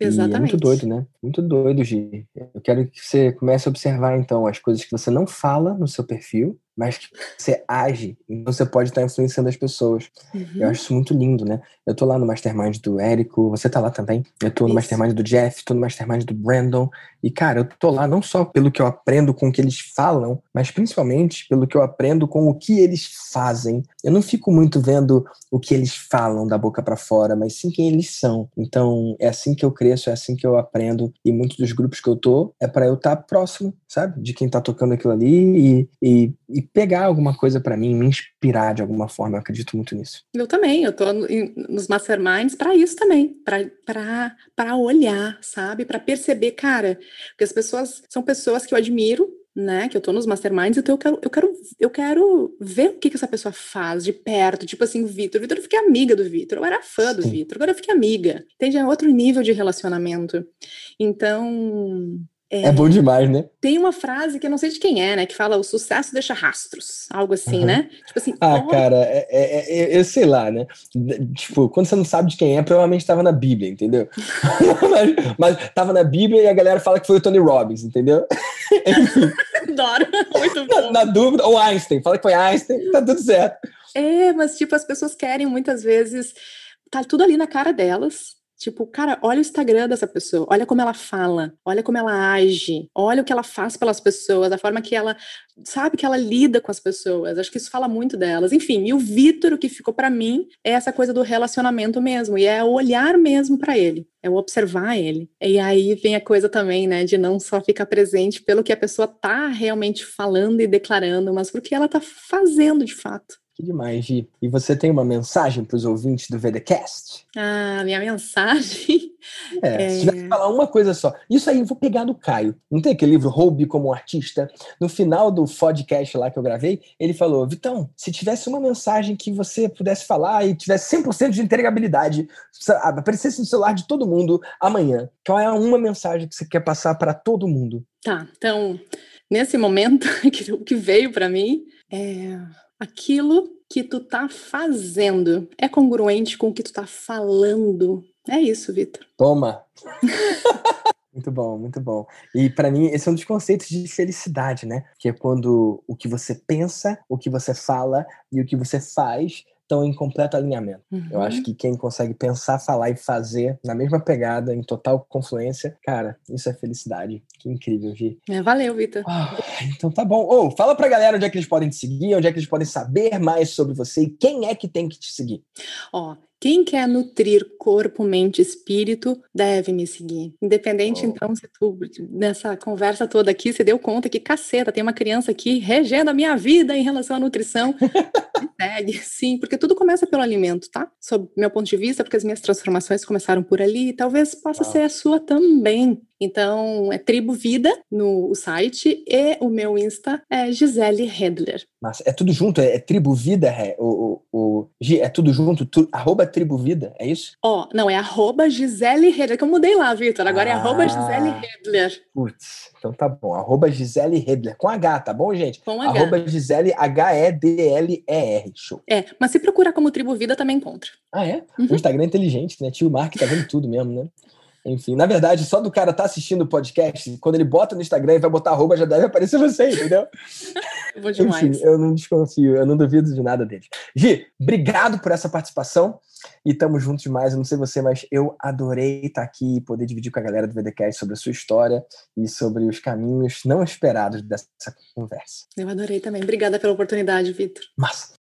B: Exatamente.
A: E é muito doido, né? Muito doido, Gi. Eu quero que você comece a observar, então, as coisas que você não fala no seu perfil mas que você age, então você pode estar influenciando as pessoas. Uhum. Eu acho isso muito lindo, né? Eu tô lá no Mastermind do Érico, você tá lá também. Eu tô no isso. Mastermind do Jeff, tô no Mastermind do Brandon. E, cara, eu tô lá não só pelo que eu aprendo com o que eles falam, mas principalmente pelo que eu aprendo com o que eles fazem. Eu não fico muito vendo o que eles falam da boca para fora, mas sim quem eles são. Então, é assim que eu cresço, é assim que eu aprendo. E muitos dos grupos que eu tô é para eu estar tá próximo, sabe? De quem tá tocando aquilo ali e, e, e pegar alguma coisa para mim, me inspirar de alguma forma. Eu acredito muito nisso.
B: Eu também, eu tô nos masterminds para isso também, para olhar, sabe? Para perceber, cara, porque as pessoas são pessoas que eu admiro, né, que eu tô nos masterminds, então eu quero, eu quero, eu quero ver o que, que essa pessoa faz de perto, tipo assim, o Vitor, Vitor eu fiquei amiga do Vitor, eu era fã do Vitor, agora eu fiquei amiga, entende? É outro nível de relacionamento, então,
A: é, é, bom demais, né?
B: Tem uma frase que eu não sei de quem é, né? Que fala o sucesso deixa rastros, algo assim, uhum. né?
A: Tipo assim. Ah, cara, é, é, é, eu sei lá, né? Tipo, quando você não sabe de quem é, provavelmente estava na Bíblia, entendeu? mas, mas tava na Bíblia e a galera fala que foi o Tony Robbins, entendeu?
B: Adoro, muito bom.
A: Na, na, dúvida, ou Einstein, fala que foi Einstein, tá tudo certo.
B: É, mas tipo, as pessoas querem muitas vezes. Tá tudo ali na cara delas Tipo, cara, olha o Instagram dessa pessoa, olha como ela fala, olha como ela age, olha o que ela faz pelas pessoas, a forma que ela sabe que ela lida com as pessoas. Acho que isso fala muito delas. Enfim, e o Vitor, o que ficou para mim é essa coisa do relacionamento mesmo, e é o olhar mesmo para ele, é o observar ele. E aí vem a coisa também, né, de não só ficar presente pelo que a pessoa tá realmente falando e declarando, mas porque ela tá fazendo de fato.
A: Que demais, Gi. E você tem uma mensagem para os ouvintes do VDCast?
B: Ah, minha mensagem.
A: É, é... se tiver que falar uma coisa só. Isso aí eu vou pegar do Caio. Não tem aquele livro Roube como artista? No final do podcast lá que eu gravei, ele falou: Vitão, se tivesse uma mensagem que você pudesse falar e tivesse 100% de entregabilidade, aparecesse no celular de todo mundo amanhã, qual é uma mensagem que você quer passar para todo mundo?
B: Tá, então, nesse momento, o que veio para mim é aquilo que tu tá fazendo é congruente com o que tu tá falando. É isso, Vitor.
A: Toma. muito bom, muito bom. E para mim esse é um dos conceitos de felicidade, né? Que é quando o que você pensa, o que você fala e o que você faz estão em completo alinhamento. Uhum. Eu acho uhum. que quem consegue pensar, falar e fazer na mesma pegada, em total confluência, cara, isso é felicidade. Que incrível, Gi.
B: É, valeu, Vitor.
A: Ah, então tá bom. Ô, oh, fala pra galera onde é que eles podem te seguir, onde é que eles podem saber mais sobre você e quem é que tem que te seguir.
B: Ó, quem quer nutrir corpo, mente, espírito, deve me seguir. Independente, oh. então, se tu, nessa conversa toda aqui, você deu conta que, caceta, tem uma criança aqui regendo a minha vida em relação à nutrição. segue, sim, porque tudo começa pelo alimento, tá? Sob meu ponto de vista, porque as minhas transformações começaram por ali, e talvez possa ser a sua também. Então, é Tribo Vida no site e o meu Insta é Gisele Hedler.
A: Mas é tudo junto? É, é Tribo Vida? É, o, o, o, é tudo junto? Tu, arroba Tribo Vida, é isso?
B: Ó, oh, não, é arroba Gisele Hedler, que eu mudei lá, Vitor. Agora ah, é arroba Gisele Hedler.
A: Putz, então tá bom. Arroba Gisele Hedler, com H, tá bom, gente?
B: Com H.
A: Arroba Gisele H-E-D-L-E-R, show.
B: É, mas se procurar como Tribo Vida também encontra.
A: Ah, é? Uhum. O Instagram é inteligente, né? Tio Mark tá vendo tudo mesmo, né? Enfim, na verdade, só do cara estar tá assistindo o podcast, quando ele bota no Instagram e vai botar arroba, já deve aparecer você, entendeu?
B: Vou demais.
A: Enfim, eu não desconfio, eu não duvido de nada dele. Gi, obrigado por essa participação e tamo juntos demais. Eu não sei você, mas eu adorei estar aqui e poder dividir com a galera do VDCast sobre a sua história e sobre os caminhos não esperados dessa conversa.
B: Eu adorei também. Obrigada pela oportunidade, Vitor.
A: Massa.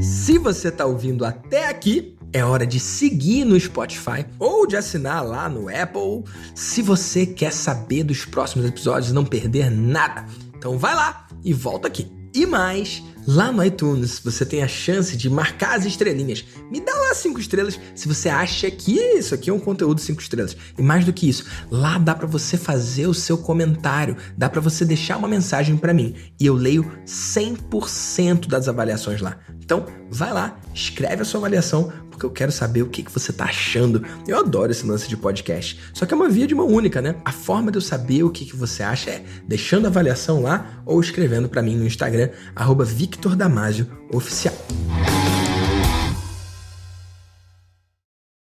A: Se você está ouvindo até aqui, é hora de seguir no Spotify ou de assinar lá no Apple se você quer saber dos próximos episódios e não perder nada. Então vai lá e volta aqui. E mais, Lá no iTunes você tem a chance de marcar as estrelinhas. Me dá lá cinco estrelas se você acha que isso aqui é um conteúdo cinco estrelas. E mais do que isso, lá dá para você fazer o seu comentário, dá para você deixar uma mensagem para mim e eu leio 100% das avaliações lá. Então, vai lá, escreve a sua avaliação, porque eu quero saber o que, você tá achando. Eu adoro esse lance de podcast. Só que é uma via de mão única, né? A forma de eu saber o que, que você acha é deixando a avaliação lá ou escrevendo para mim no Instagram, arroba Victor Damasio Oficial.